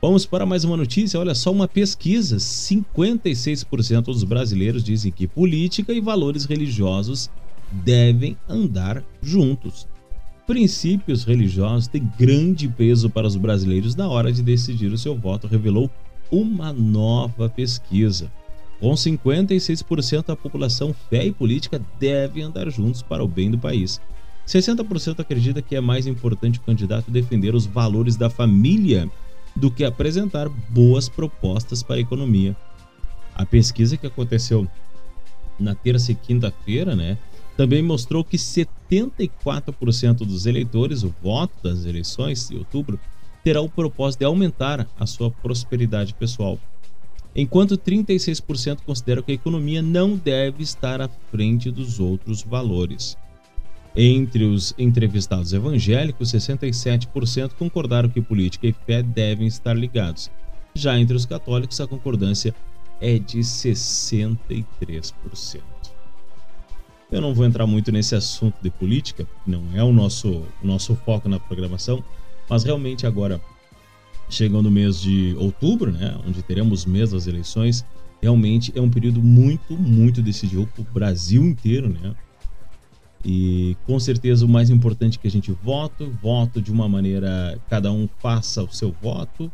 Vamos para mais uma notícia. Olha só, uma pesquisa: 56% dos brasileiros dizem que política e valores religiosos devem andar juntos. Princípios religiosos têm grande peso para os brasileiros na hora de decidir o seu voto, revelou uma nova pesquisa. Com 56% da população, fé e política devem andar juntos para o bem do país. 60% acredita que é mais importante o candidato defender os valores da família do que apresentar boas propostas para a economia. A pesquisa que aconteceu na terça e quinta-feira, né, também mostrou que 74% dos eleitores, o voto das eleições de outubro, terá o propósito de aumentar a sua prosperidade pessoal, enquanto 36% consideram que a economia não deve estar à frente dos outros valores. Entre os entrevistados evangélicos, 67% concordaram que política e fé devem estar ligados. Já entre os católicos, a concordância é de 63%. Eu não vou entrar muito nesse assunto de política, não é o nosso, o nosso foco na programação, mas realmente agora, chegando o mês de outubro, né, onde teremos mês das eleições, realmente é um período muito, muito decisivo para o Brasil inteiro, né? E com certeza o mais importante é que a gente vote, voto de uma maneira, cada um faça o seu voto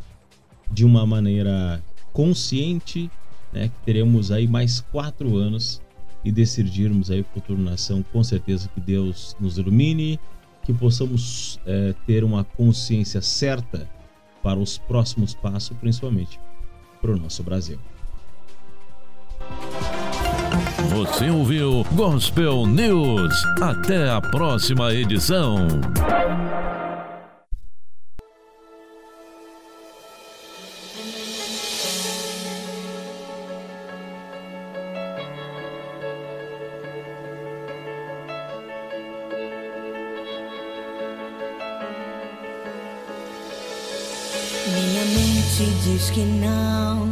de uma maneira consciente, né? Que teremos aí mais quatro anos e decidirmos aí futuro nação. Com certeza que Deus nos ilumine, que possamos é, ter uma consciência certa para os próximos passos, principalmente para o nosso Brasil.
Você ouviu Gospel News. Até a próxima edição.
Diz que não,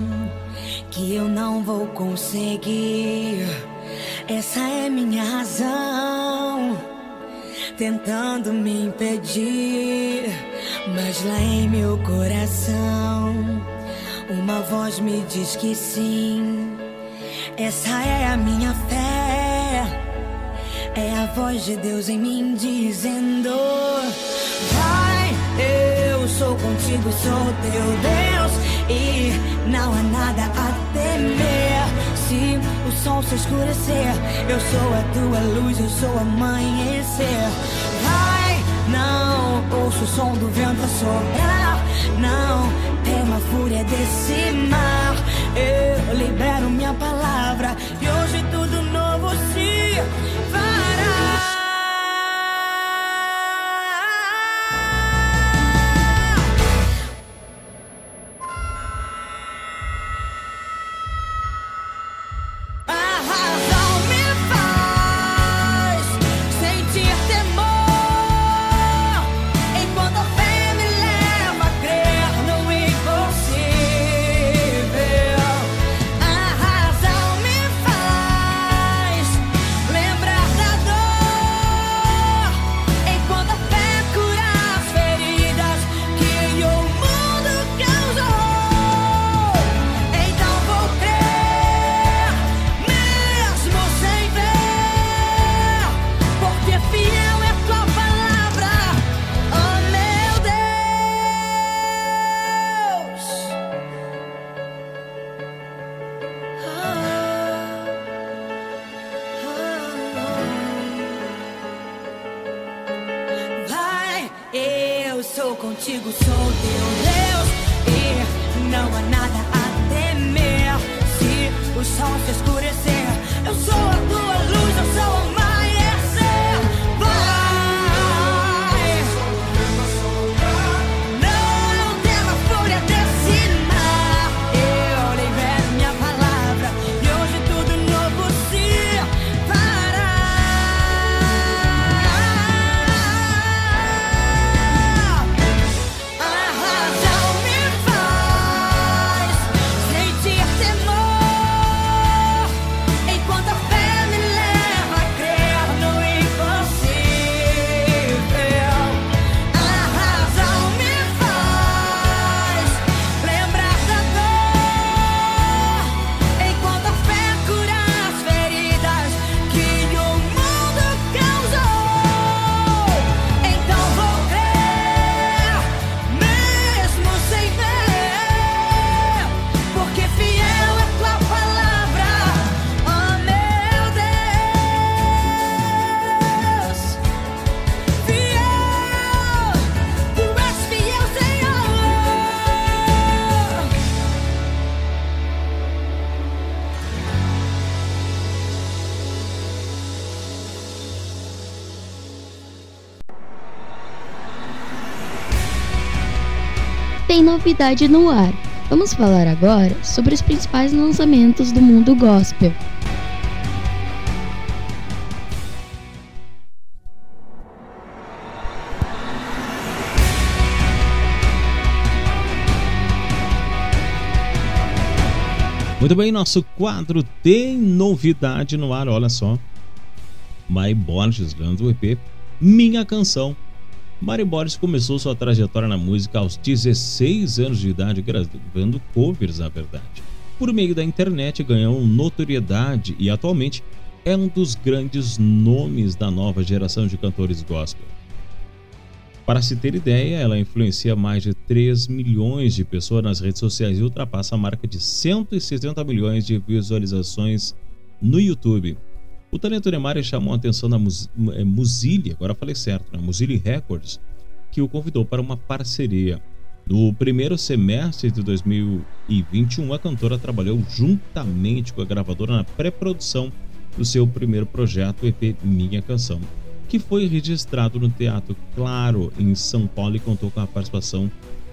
que eu não vou conseguir. Essa é minha razão, tentando me impedir. Mas lá em meu coração, uma voz me diz que sim. Essa é a minha fé. É a voz de Deus em mim dizendo: Vai, eu sou contigo, sou teu Deus. E não há nada a temer. Se o sol se escurecer, eu sou a tua luz, eu sou amanhecer. Vai, não ouço o som do vento soprar. Não tema a fúria desse mar. Eu libero minha palavra contigo, sou teu Deus, e não há nada a temer. Se o sol se escurecer, eu sou a tua
novidade no ar. Vamos falar agora sobre os principais lançamentos do mundo gospel.
Muito bem, nosso quadro tem novidade no ar, olha só. Mari Borges, lançando o EP Minha Canção. Mari Borges começou sua trajetória na música aos 16 anos de idade, gravando covers, na verdade. Por meio da internet ganhou notoriedade e atualmente é um dos grandes nomes da nova geração de cantores gospel. Para se ter ideia, ela influencia mais de 3 milhões de pessoas nas redes sociais e ultrapassa a marca de 170 milhões de visualizações no YouTube. O talento de Mari chamou a atenção da Mus é, agora falei certo, né? Muzili Records, que o convidou para uma parceria. No primeiro semestre de 2021, a cantora trabalhou juntamente com a gravadora na pré-produção do seu primeiro projeto, o EP Minha Canção, que foi registrado no Teatro Claro, em São Paulo, e contou com a participação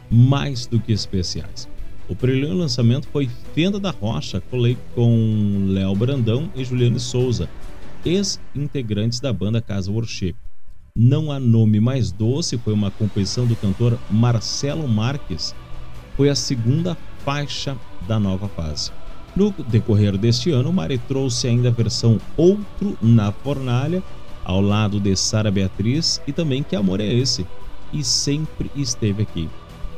mais do que especiais. O primeiro lançamento foi Fenda da Rocha, colei com Léo Brandão e Juliane Souza, ex-integrantes da banda Casa Worship. Não há nome mais doce foi uma composição do cantor Marcelo Marques. Foi a segunda faixa da nova fase. No decorrer deste ano, Mari trouxe ainda a versão Outro na Fornalha, ao lado de Sara Beatriz e também Que Amor é Esse? E sempre esteve aqui.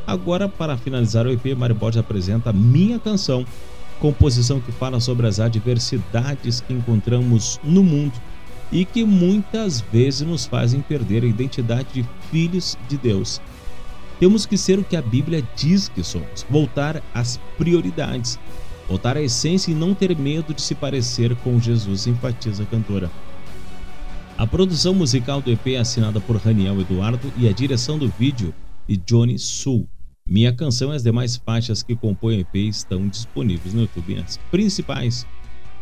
Agora, para finalizar o EP, Mari Borges apresenta Minha Canção, composição que fala sobre as adversidades que encontramos no mundo e que muitas vezes nos fazem perder a identidade de filhos de Deus. Temos que ser o que a Bíblia diz que somos, voltar às prioridades, voltar à essência e não ter medo de se parecer com Jesus, enfatiza a cantora. A produção musical do EP é assinada por Raniel Eduardo e a direção do vídeo de Johnny Sul. Minha canção e as demais faixas que compõem o EP estão disponíveis no YouTube nas principais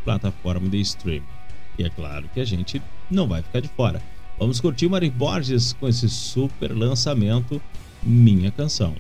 plataformas de streaming. E é claro que a gente não vai ficar de fora. Vamos curtir Mari Borges com esse super lançamento Minha Canção.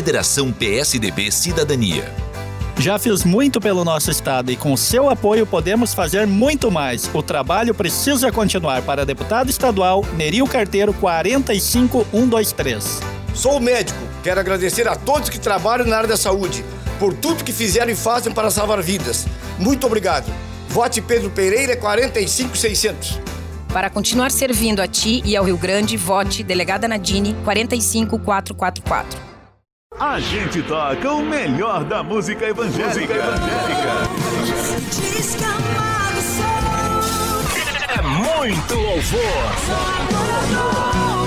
Federação PSDB Cidadania.
Já fiz muito pelo nosso estado e com seu apoio podemos fazer muito mais. O trabalho precisa continuar para deputado estadual Nerio Carteiro 45123.
Sou médico, quero agradecer a todos que trabalham na área da saúde por tudo que fizeram e fazem para salvar vidas. Muito obrigado. Vote Pedro Pereira 45600.
Para continuar servindo a ti e ao Rio Grande, vote Delegada Nadine 45444
a gente toca o melhor da música evangélica. Música evangélica.
É muito louvor.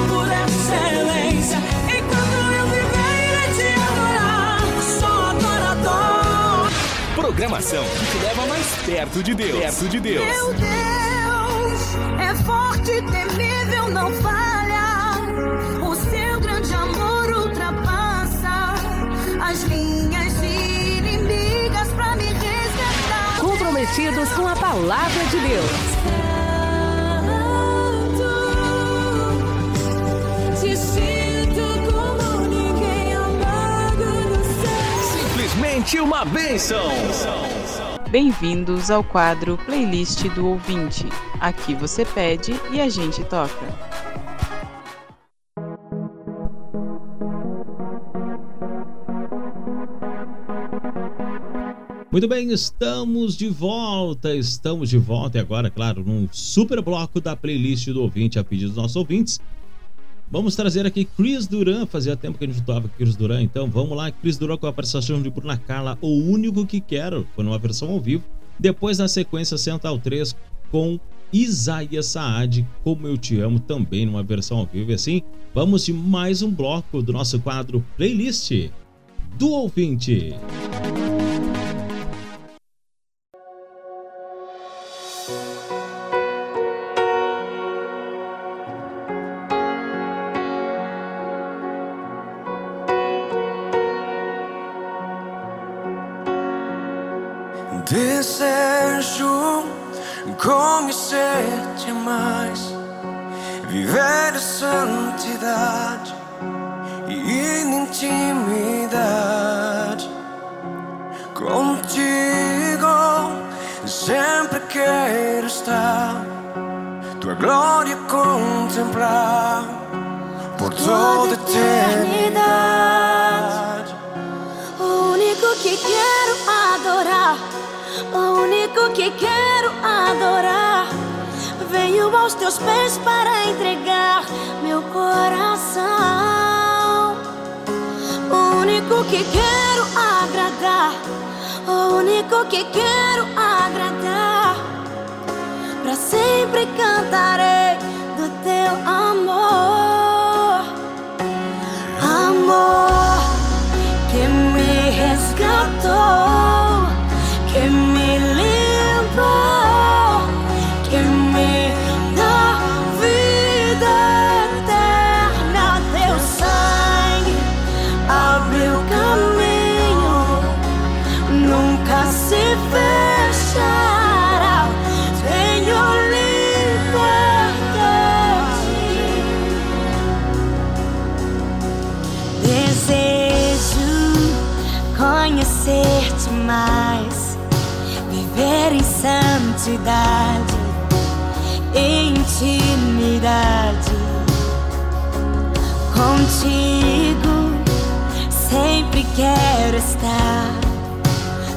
por excelência. Enquanto eu viver, te adorar. Sou adorador.
Programação que te leva mais perto de Deus. Perto de Deus.
Meu Deus é forte, temível, não falha as linhas inimigas pra me resgatar.
Comprometidos com a palavra de Deus.
Te sinto como ninguém amado no céu.
Simplesmente uma bênção.
Bem-vindos ao quadro Playlist do Ouvinte. Aqui você pede e a gente toca.
Muito bem, estamos de volta, estamos de volta e agora, claro, num super bloco da playlist do ouvinte a pedido dos nossos ouvintes. Vamos trazer aqui Chris Duran, fazia tempo que a gente com Chris Duran, então vamos lá, Chris Duran com a participação de Bruna Carla, O Único Que Quero, foi numa versão ao vivo. Depois, na sequência, Central 3 com Isaías Saad, Como Eu Te Amo, também numa versão ao vivo. E assim, vamos de mais um bloco do nosso quadro Playlist do Ouvinte.
Desejo viver a santidade e intimidade contigo. Sempre quero estar, tua glória contemplar por toda eternidade.
O único que quero adorar, o único que quero adorar. Venho aos teus pés para entregar meu coração. O único que quero agradar, o único que quero agradar. Pra sempre cantarei do teu amor. Amor que me resgatou, santidade, intimidade. Contigo sempre quero estar,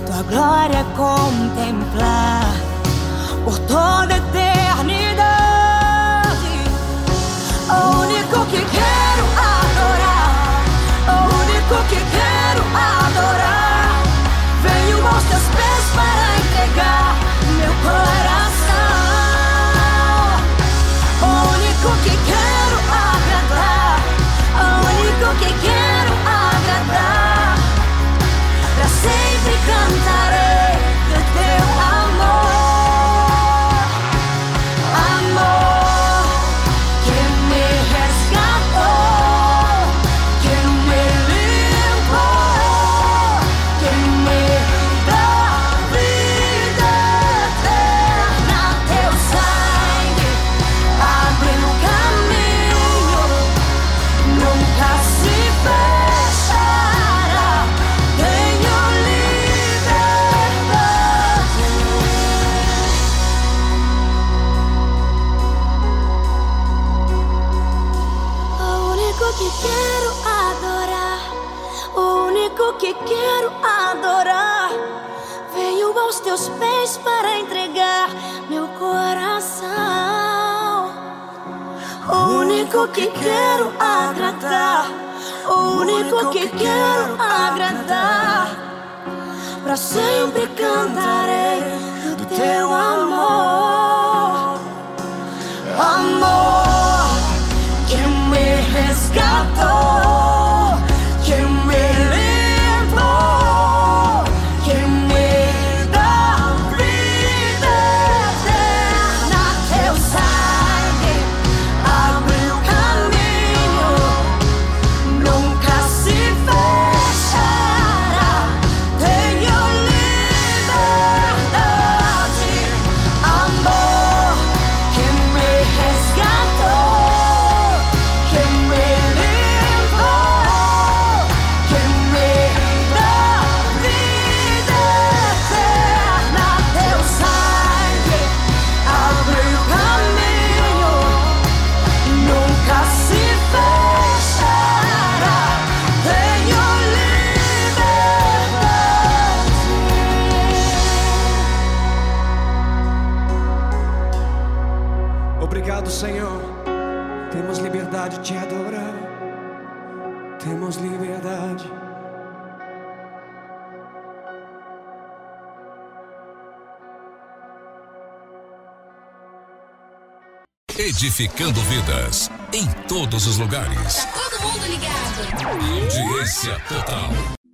tua glória contemplar por toda a eternidade. O único que quero que quero agradar, o único que quero agradar. Pra sempre cantarei edificando vidas em todos os lugares.
Tá todo mundo ligado.
Audiência total.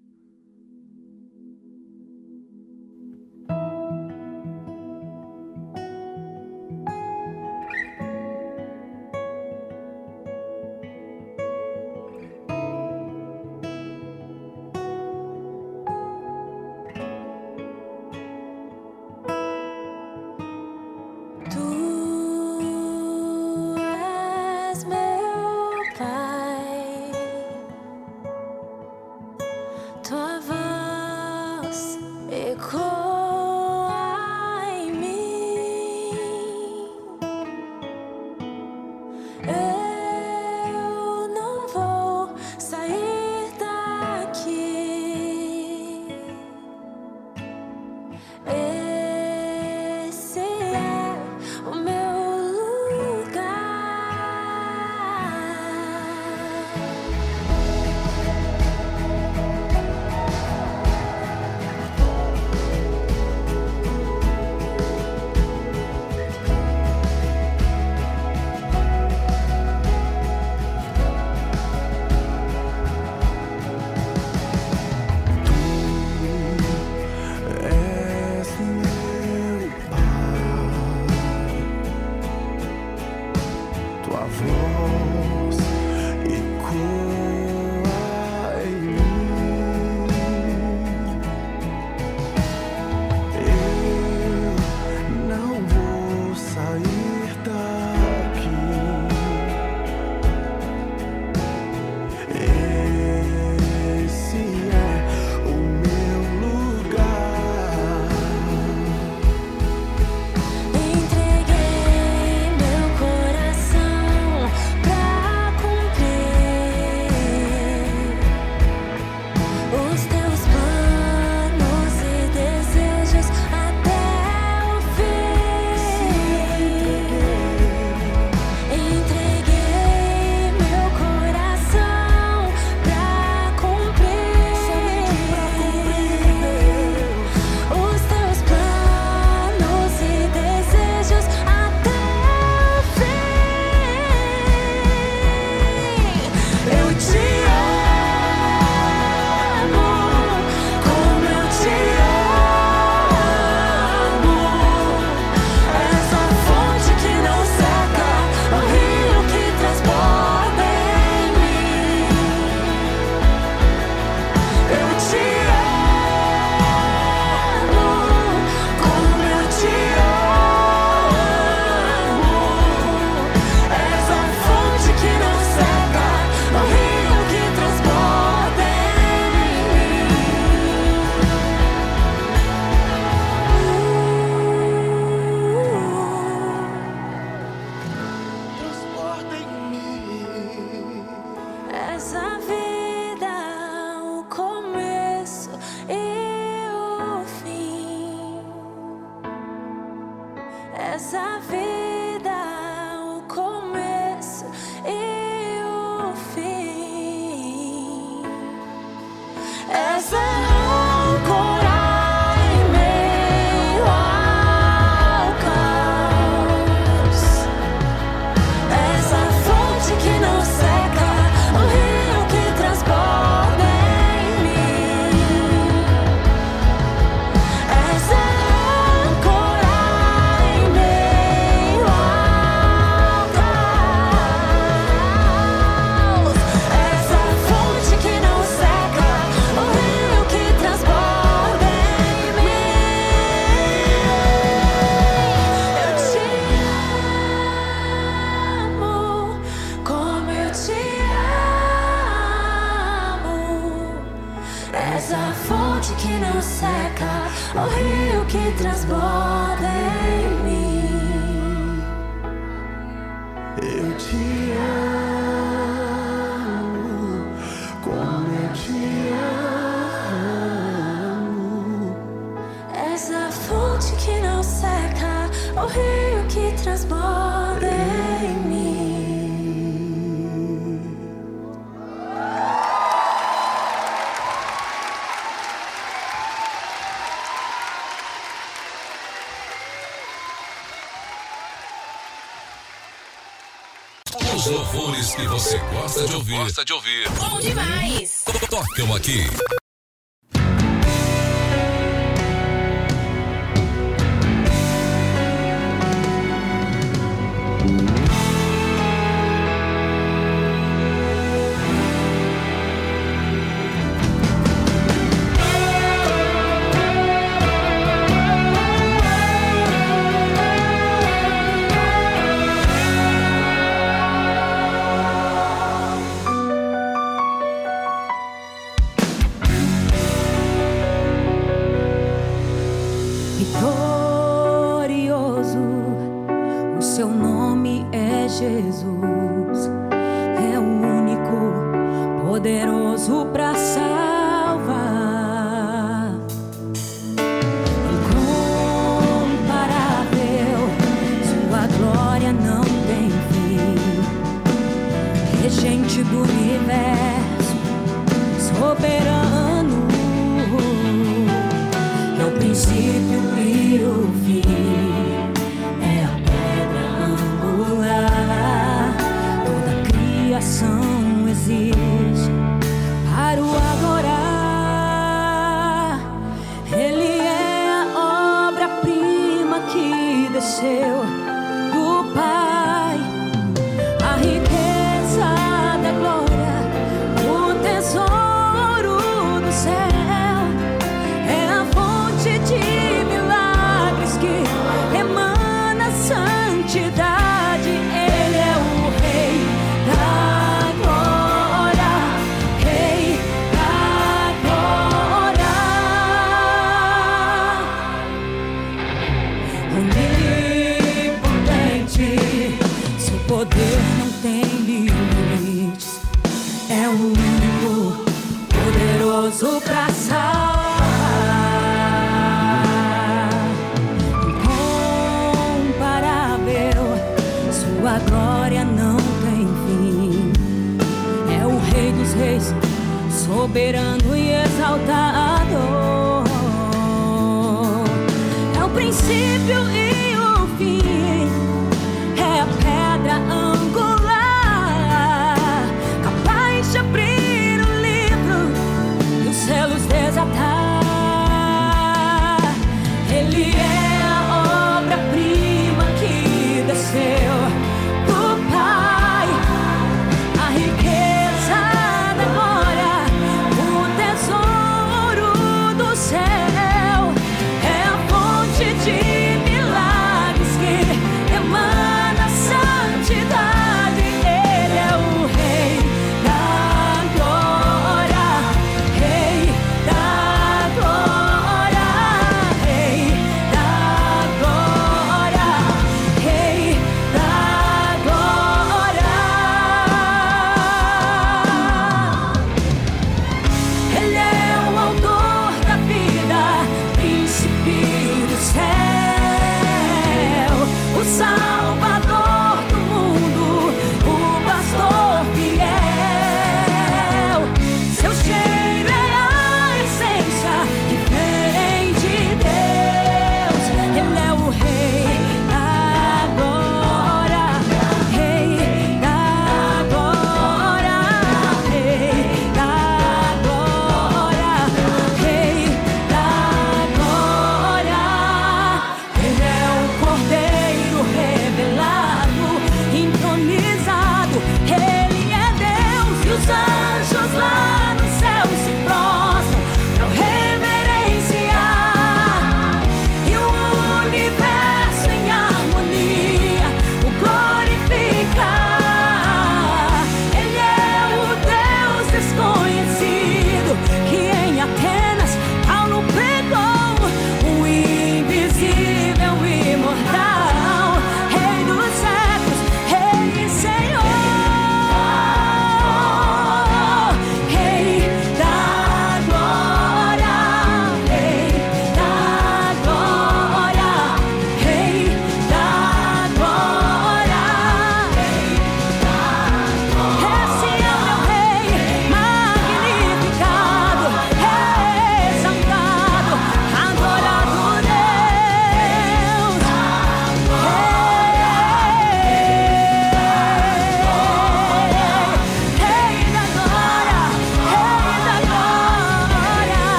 Ouvir. Gosta de ouvir.
Bom demais.
Tocam aqui.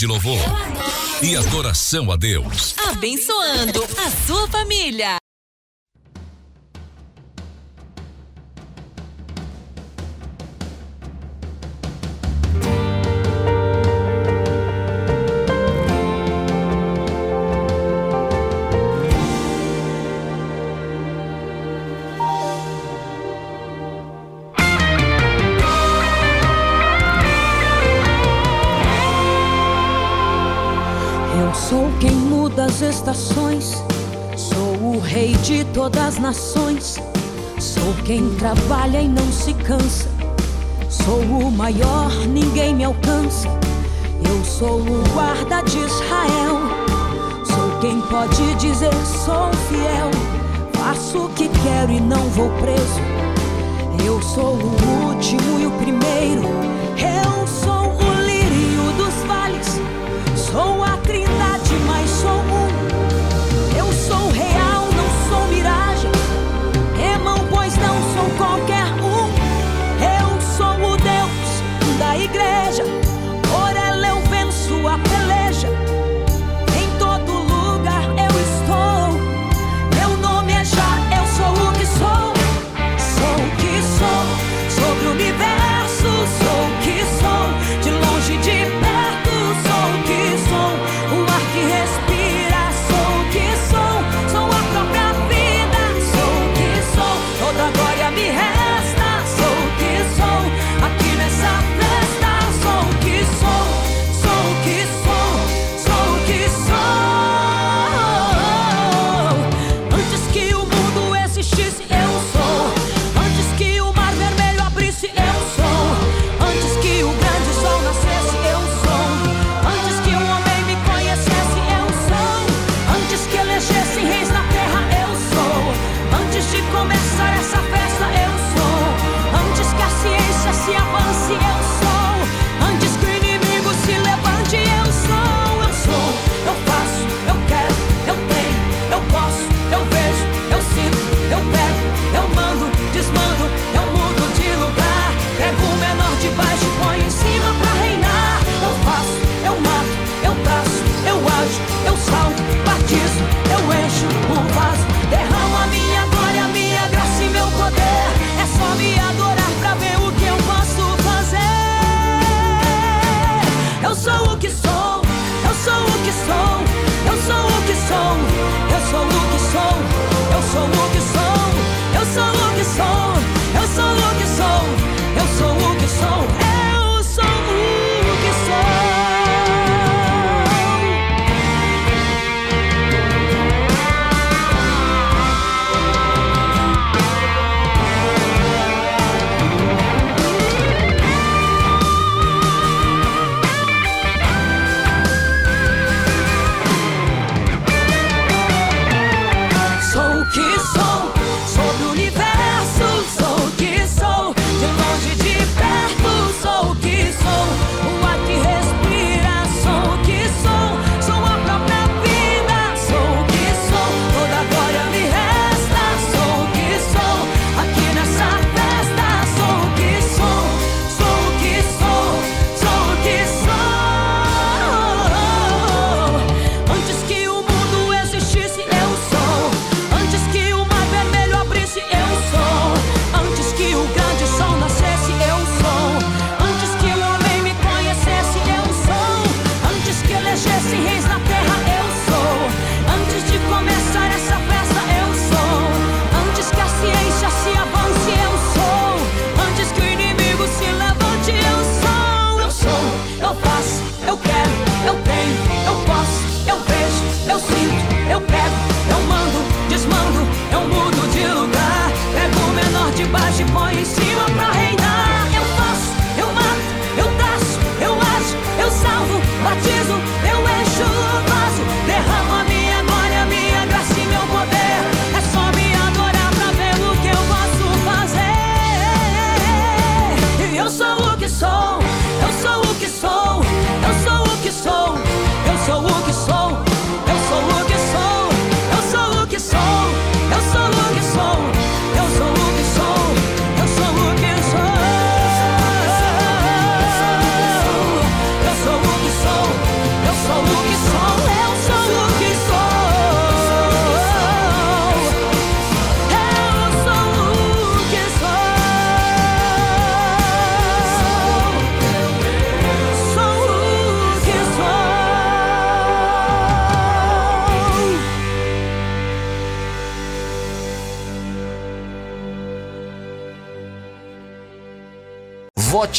de
louvor e adoração a Deus.
Abençoando a sua família.
trabalha e não se cansa. Sou o maior, ninguém me alcança. Eu sou o guarda de Israel. Sou quem pode dizer sou fiel. Faço o que quero e não vou preso. Eu sou o último e o primeiro.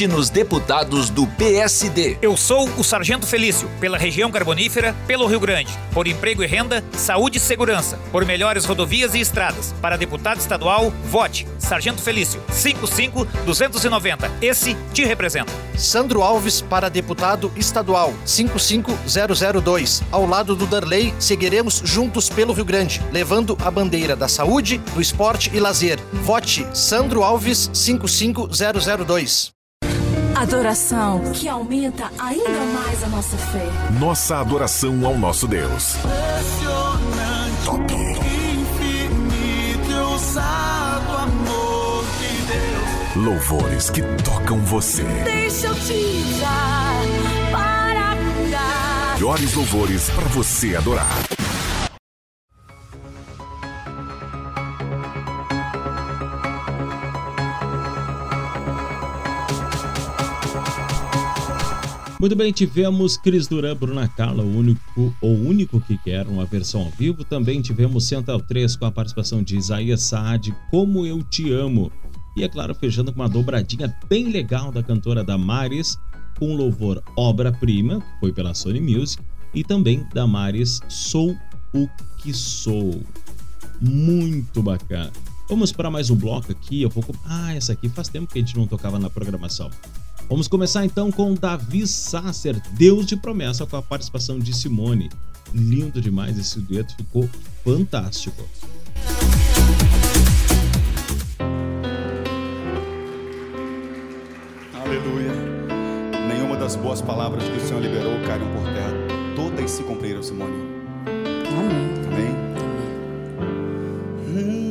Nos deputados do PSD.
Eu sou o Sargento Felício, pela região carbonífera, pelo Rio Grande. Por emprego e renda, saúde e segurança. Por melhores rodovias e estradas. Para deputado estadual, vote. Sargento Felício, 55290. Esse te representa.
Sandro Alves para deputado estadual 55002. Ao lado do Darley, seguiremos juntos pelo Rio Grande, levando a bandeira da saúde, do esporte e lazer. Vote Sandro Alves 55002.
Adoração que aumenta ainda mais a nossa fé.
Nossa adoração ao nosso Deus. Top.
Infinito, ousado amor de Deus.
Louvores que tocam você.
Deixa eu te usar para curar.
Melhores louvores para você adorar.
Muito bem, tivemos Cris Duran, Bruna Carla, o único, o único que quer uma versão ao vivo. Também tivemos Central 3 com a participação de Isaías Saad, Como Eu Te Amo. E é claro, fechando com uma dobradinha bem legal da cantora Damares, com o louvor Obra-Prima, que foi pela Sony Music, e também Damares Sou o Que Sou. Muito bacana. Vamos para mais um bloco aqui. Eu vou... Ah, essa aqui faz tempo que a gente não tocava na programação. Vamos começar então com Davi Sasser, Deus de Promessa, com a participação de Simone. Lindo demais, esse dueto ficou fantástico.
Aleluia. Nenhuma das boas palavras que o Senhor liberou caíram por terra. Todas se cumpriram, Simone.
Amém.
Amém?
Hum.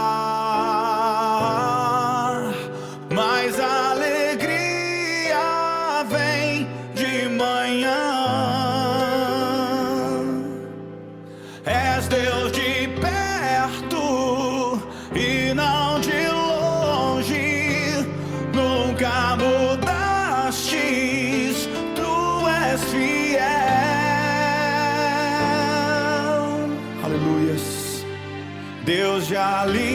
Deus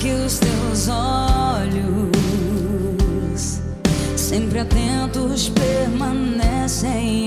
que
os teus olhos, sempre atentos, permanecem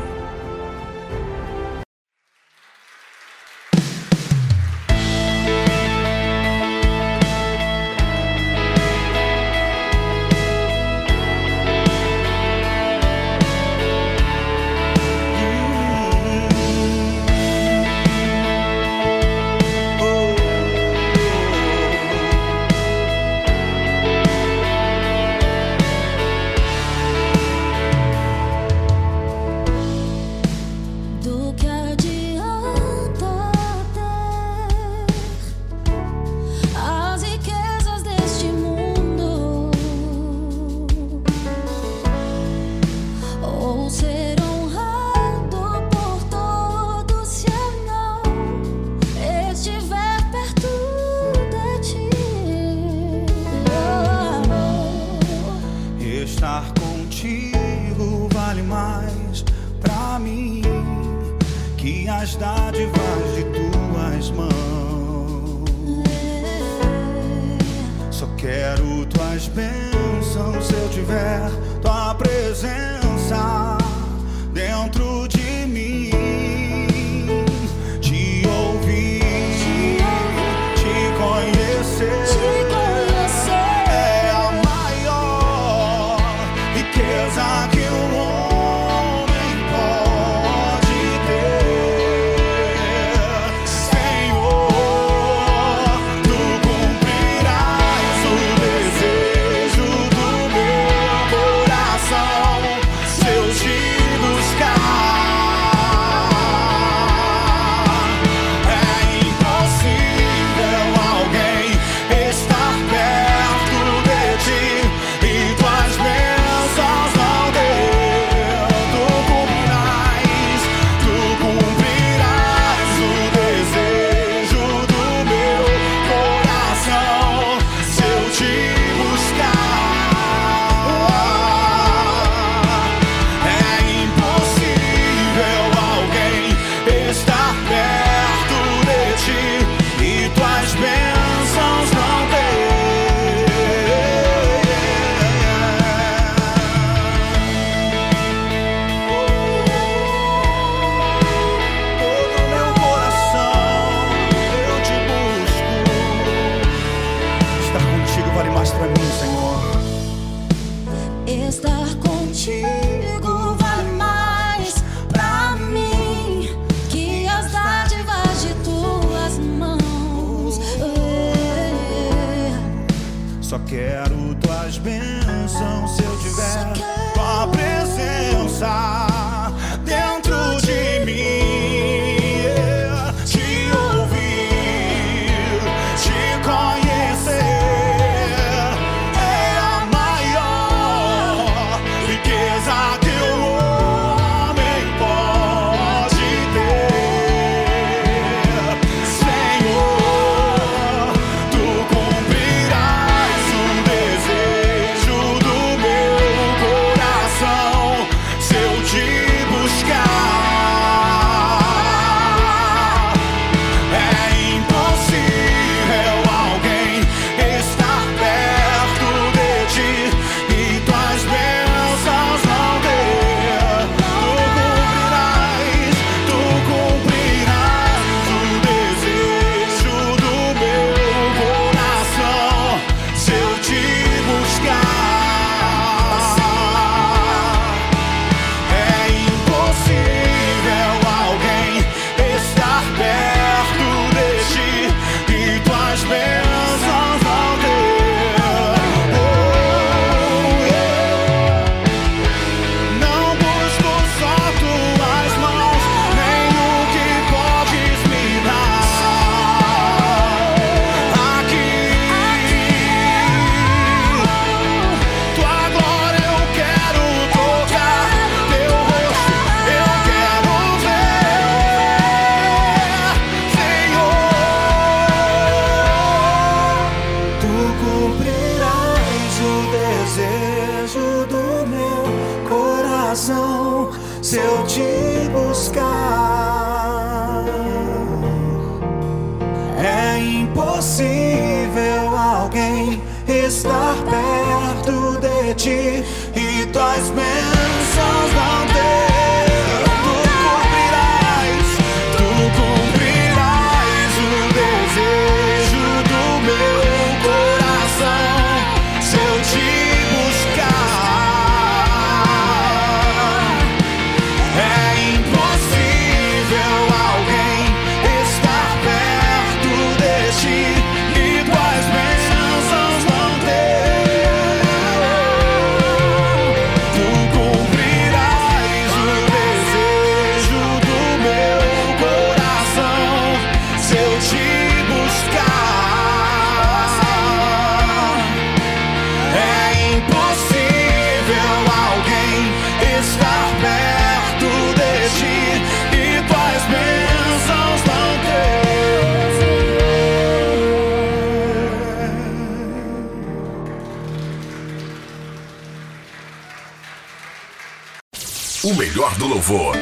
Melhor do louvor.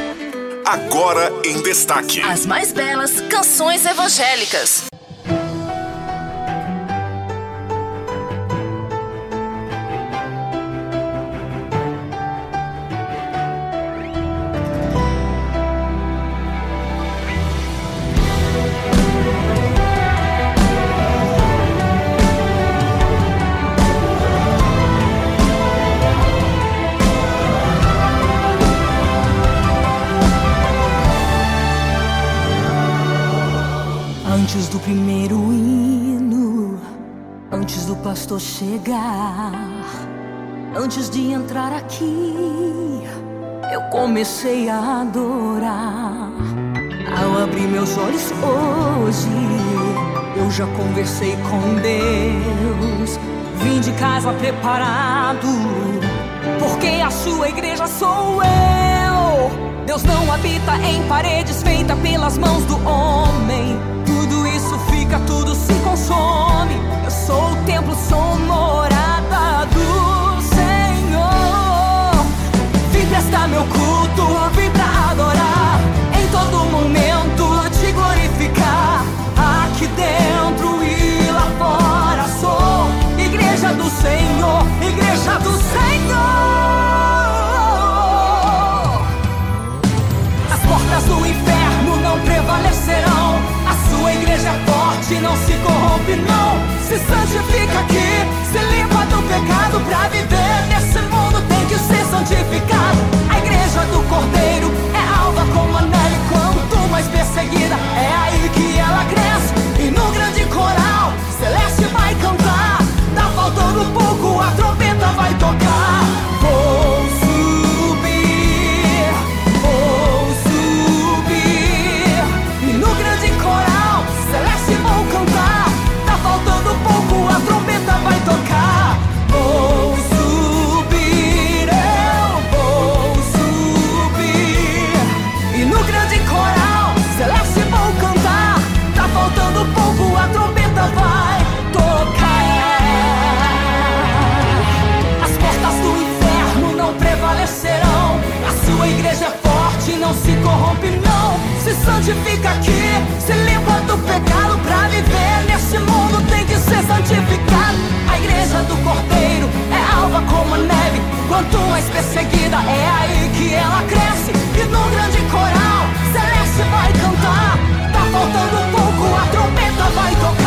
Agora em destaque.
As mais belas canções evangélicas.
Conversei com Deus. Vim de casa preparado, porque a sua igreja sou eu. Deus não habita em paredes feitas pelas mãos do homem. Tudo isso fica, tudo se consome. Eu sou o templo, sou morada do Senhor. Vim prestar meu culto, aqui dentro e lá fora. Sou igreja do Senhor, igreja do Senhor. As portas do inferno não prevalecerão. A sua igreja é forte, não se corrompe, não. Se santifica aqui, se limpa do pecado pra viver nesse mundo tem que ser santificado. A igreja do Cordeiro é alva como a e quanto mais perseguida é aí que ela cresce coral celeste vai cantar. Tá faltando pouco, a trombeta vai tocar. Fica aqui, se limpa do pecado pra viver nesse mundo tem que ser santificado. A igreja do Cordeiro é alva como a neve, quanto mais perseguida é aí que ela cresce. E num grande coral celeste vai cantar. Tá faltando pouco, a trombeta vai tocar.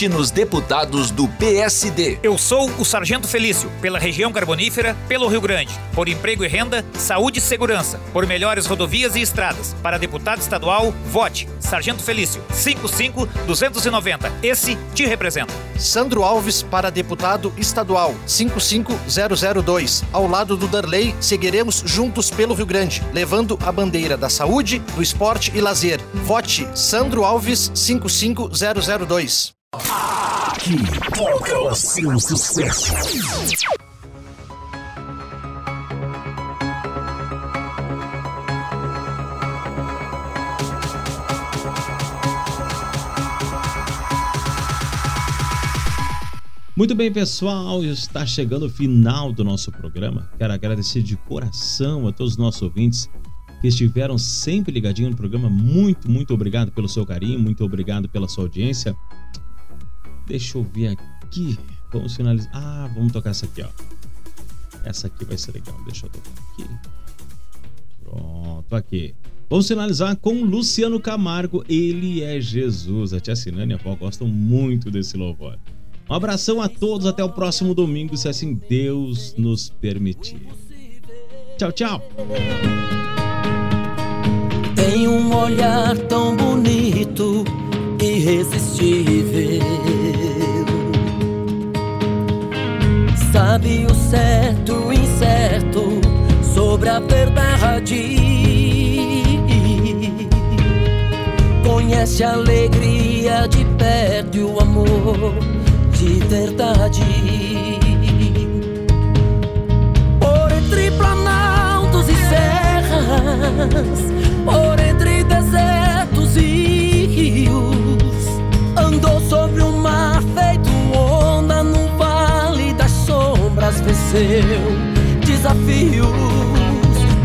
Vote nos deputados do PSD.
Eu sou o Sargento Felício, pela região carbonífera, pelo Rio Grande. Por emprego e renda, saúde e segurança. Por melhores rodovias e estradas. Para deputado estadual, vote. Sargento Felício, 55290. Esse te representa.
Sandro Alves para deputado estadual 55002. Ao lado do Darley, seguiremos juntos pelo Rio Grande, levando a bandeira da saúde, do esporte e lazer. Vote Sandro Alves 55002.
Aqui toca o seu sucesso.
Muito bem, pessoal, está chegando o final do nosso programa. Quero agradecer de coração a todos os nossos ouvintes que estiveram sempre ligadinhos no programa. Muito, muito obrigado pelo seu carinho, muito obrigado pela sua audiência. Deixa eu ver aqui. Vamos finalizar. Ah, vamos tocar essa aqui, ó. Essa aqui vai ser legal. Deixa eu tocar aqui. Pronto, aqui. Vamos finalizar com Luciano Camargo. Ele é Jesus. A tia Sinane e a avó gostam muito desse louvor. Um abração a todos. Até o próximo domingo, se assim Deus nos permitir. Tchau, tchau.
Tem um olhar tão bonito, irresistível. Sabe o certo e incerto sobre a verdade. Conhece a alegria de perto e o amor de verdade. Por entre planaltos e serras, por entre desertos venceu desafios,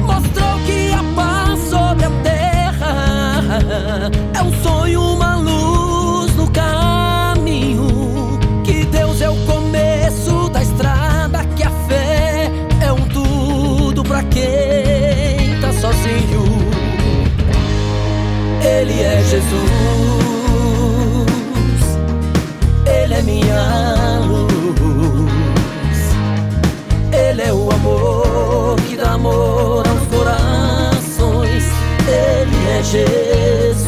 mostrou que a paz sobre a terra é um sonho, uma luz no caminho. Que Deus é o começo da estrada, que a fé é um tudo pra quem tá sozinho. Ele é Jesus, Jesus,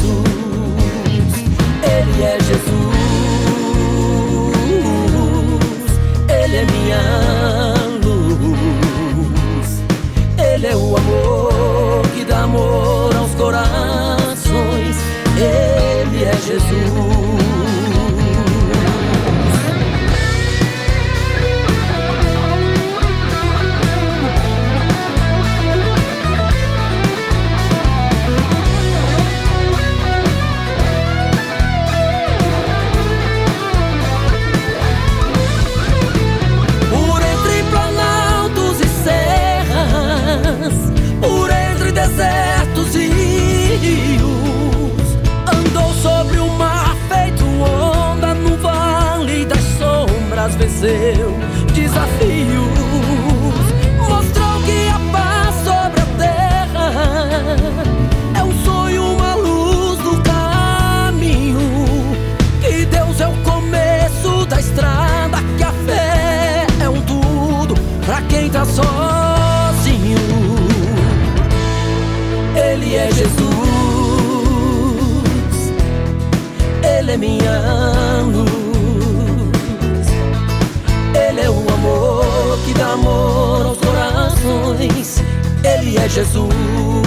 Ele é Jesus, Ele é minha luz, Ele é o amor que dá amor aos corações. Ele é Jesus. Venceu desafios, mostrou que a paz sobre a terra é um sonho, uma luz no caminho. Que Deus é o começo da estrada, que a fé é um tudo pra quem tá sozinho. Ele é Jesus, Ele é minha luz, amor aos corações, Ele é Jesus.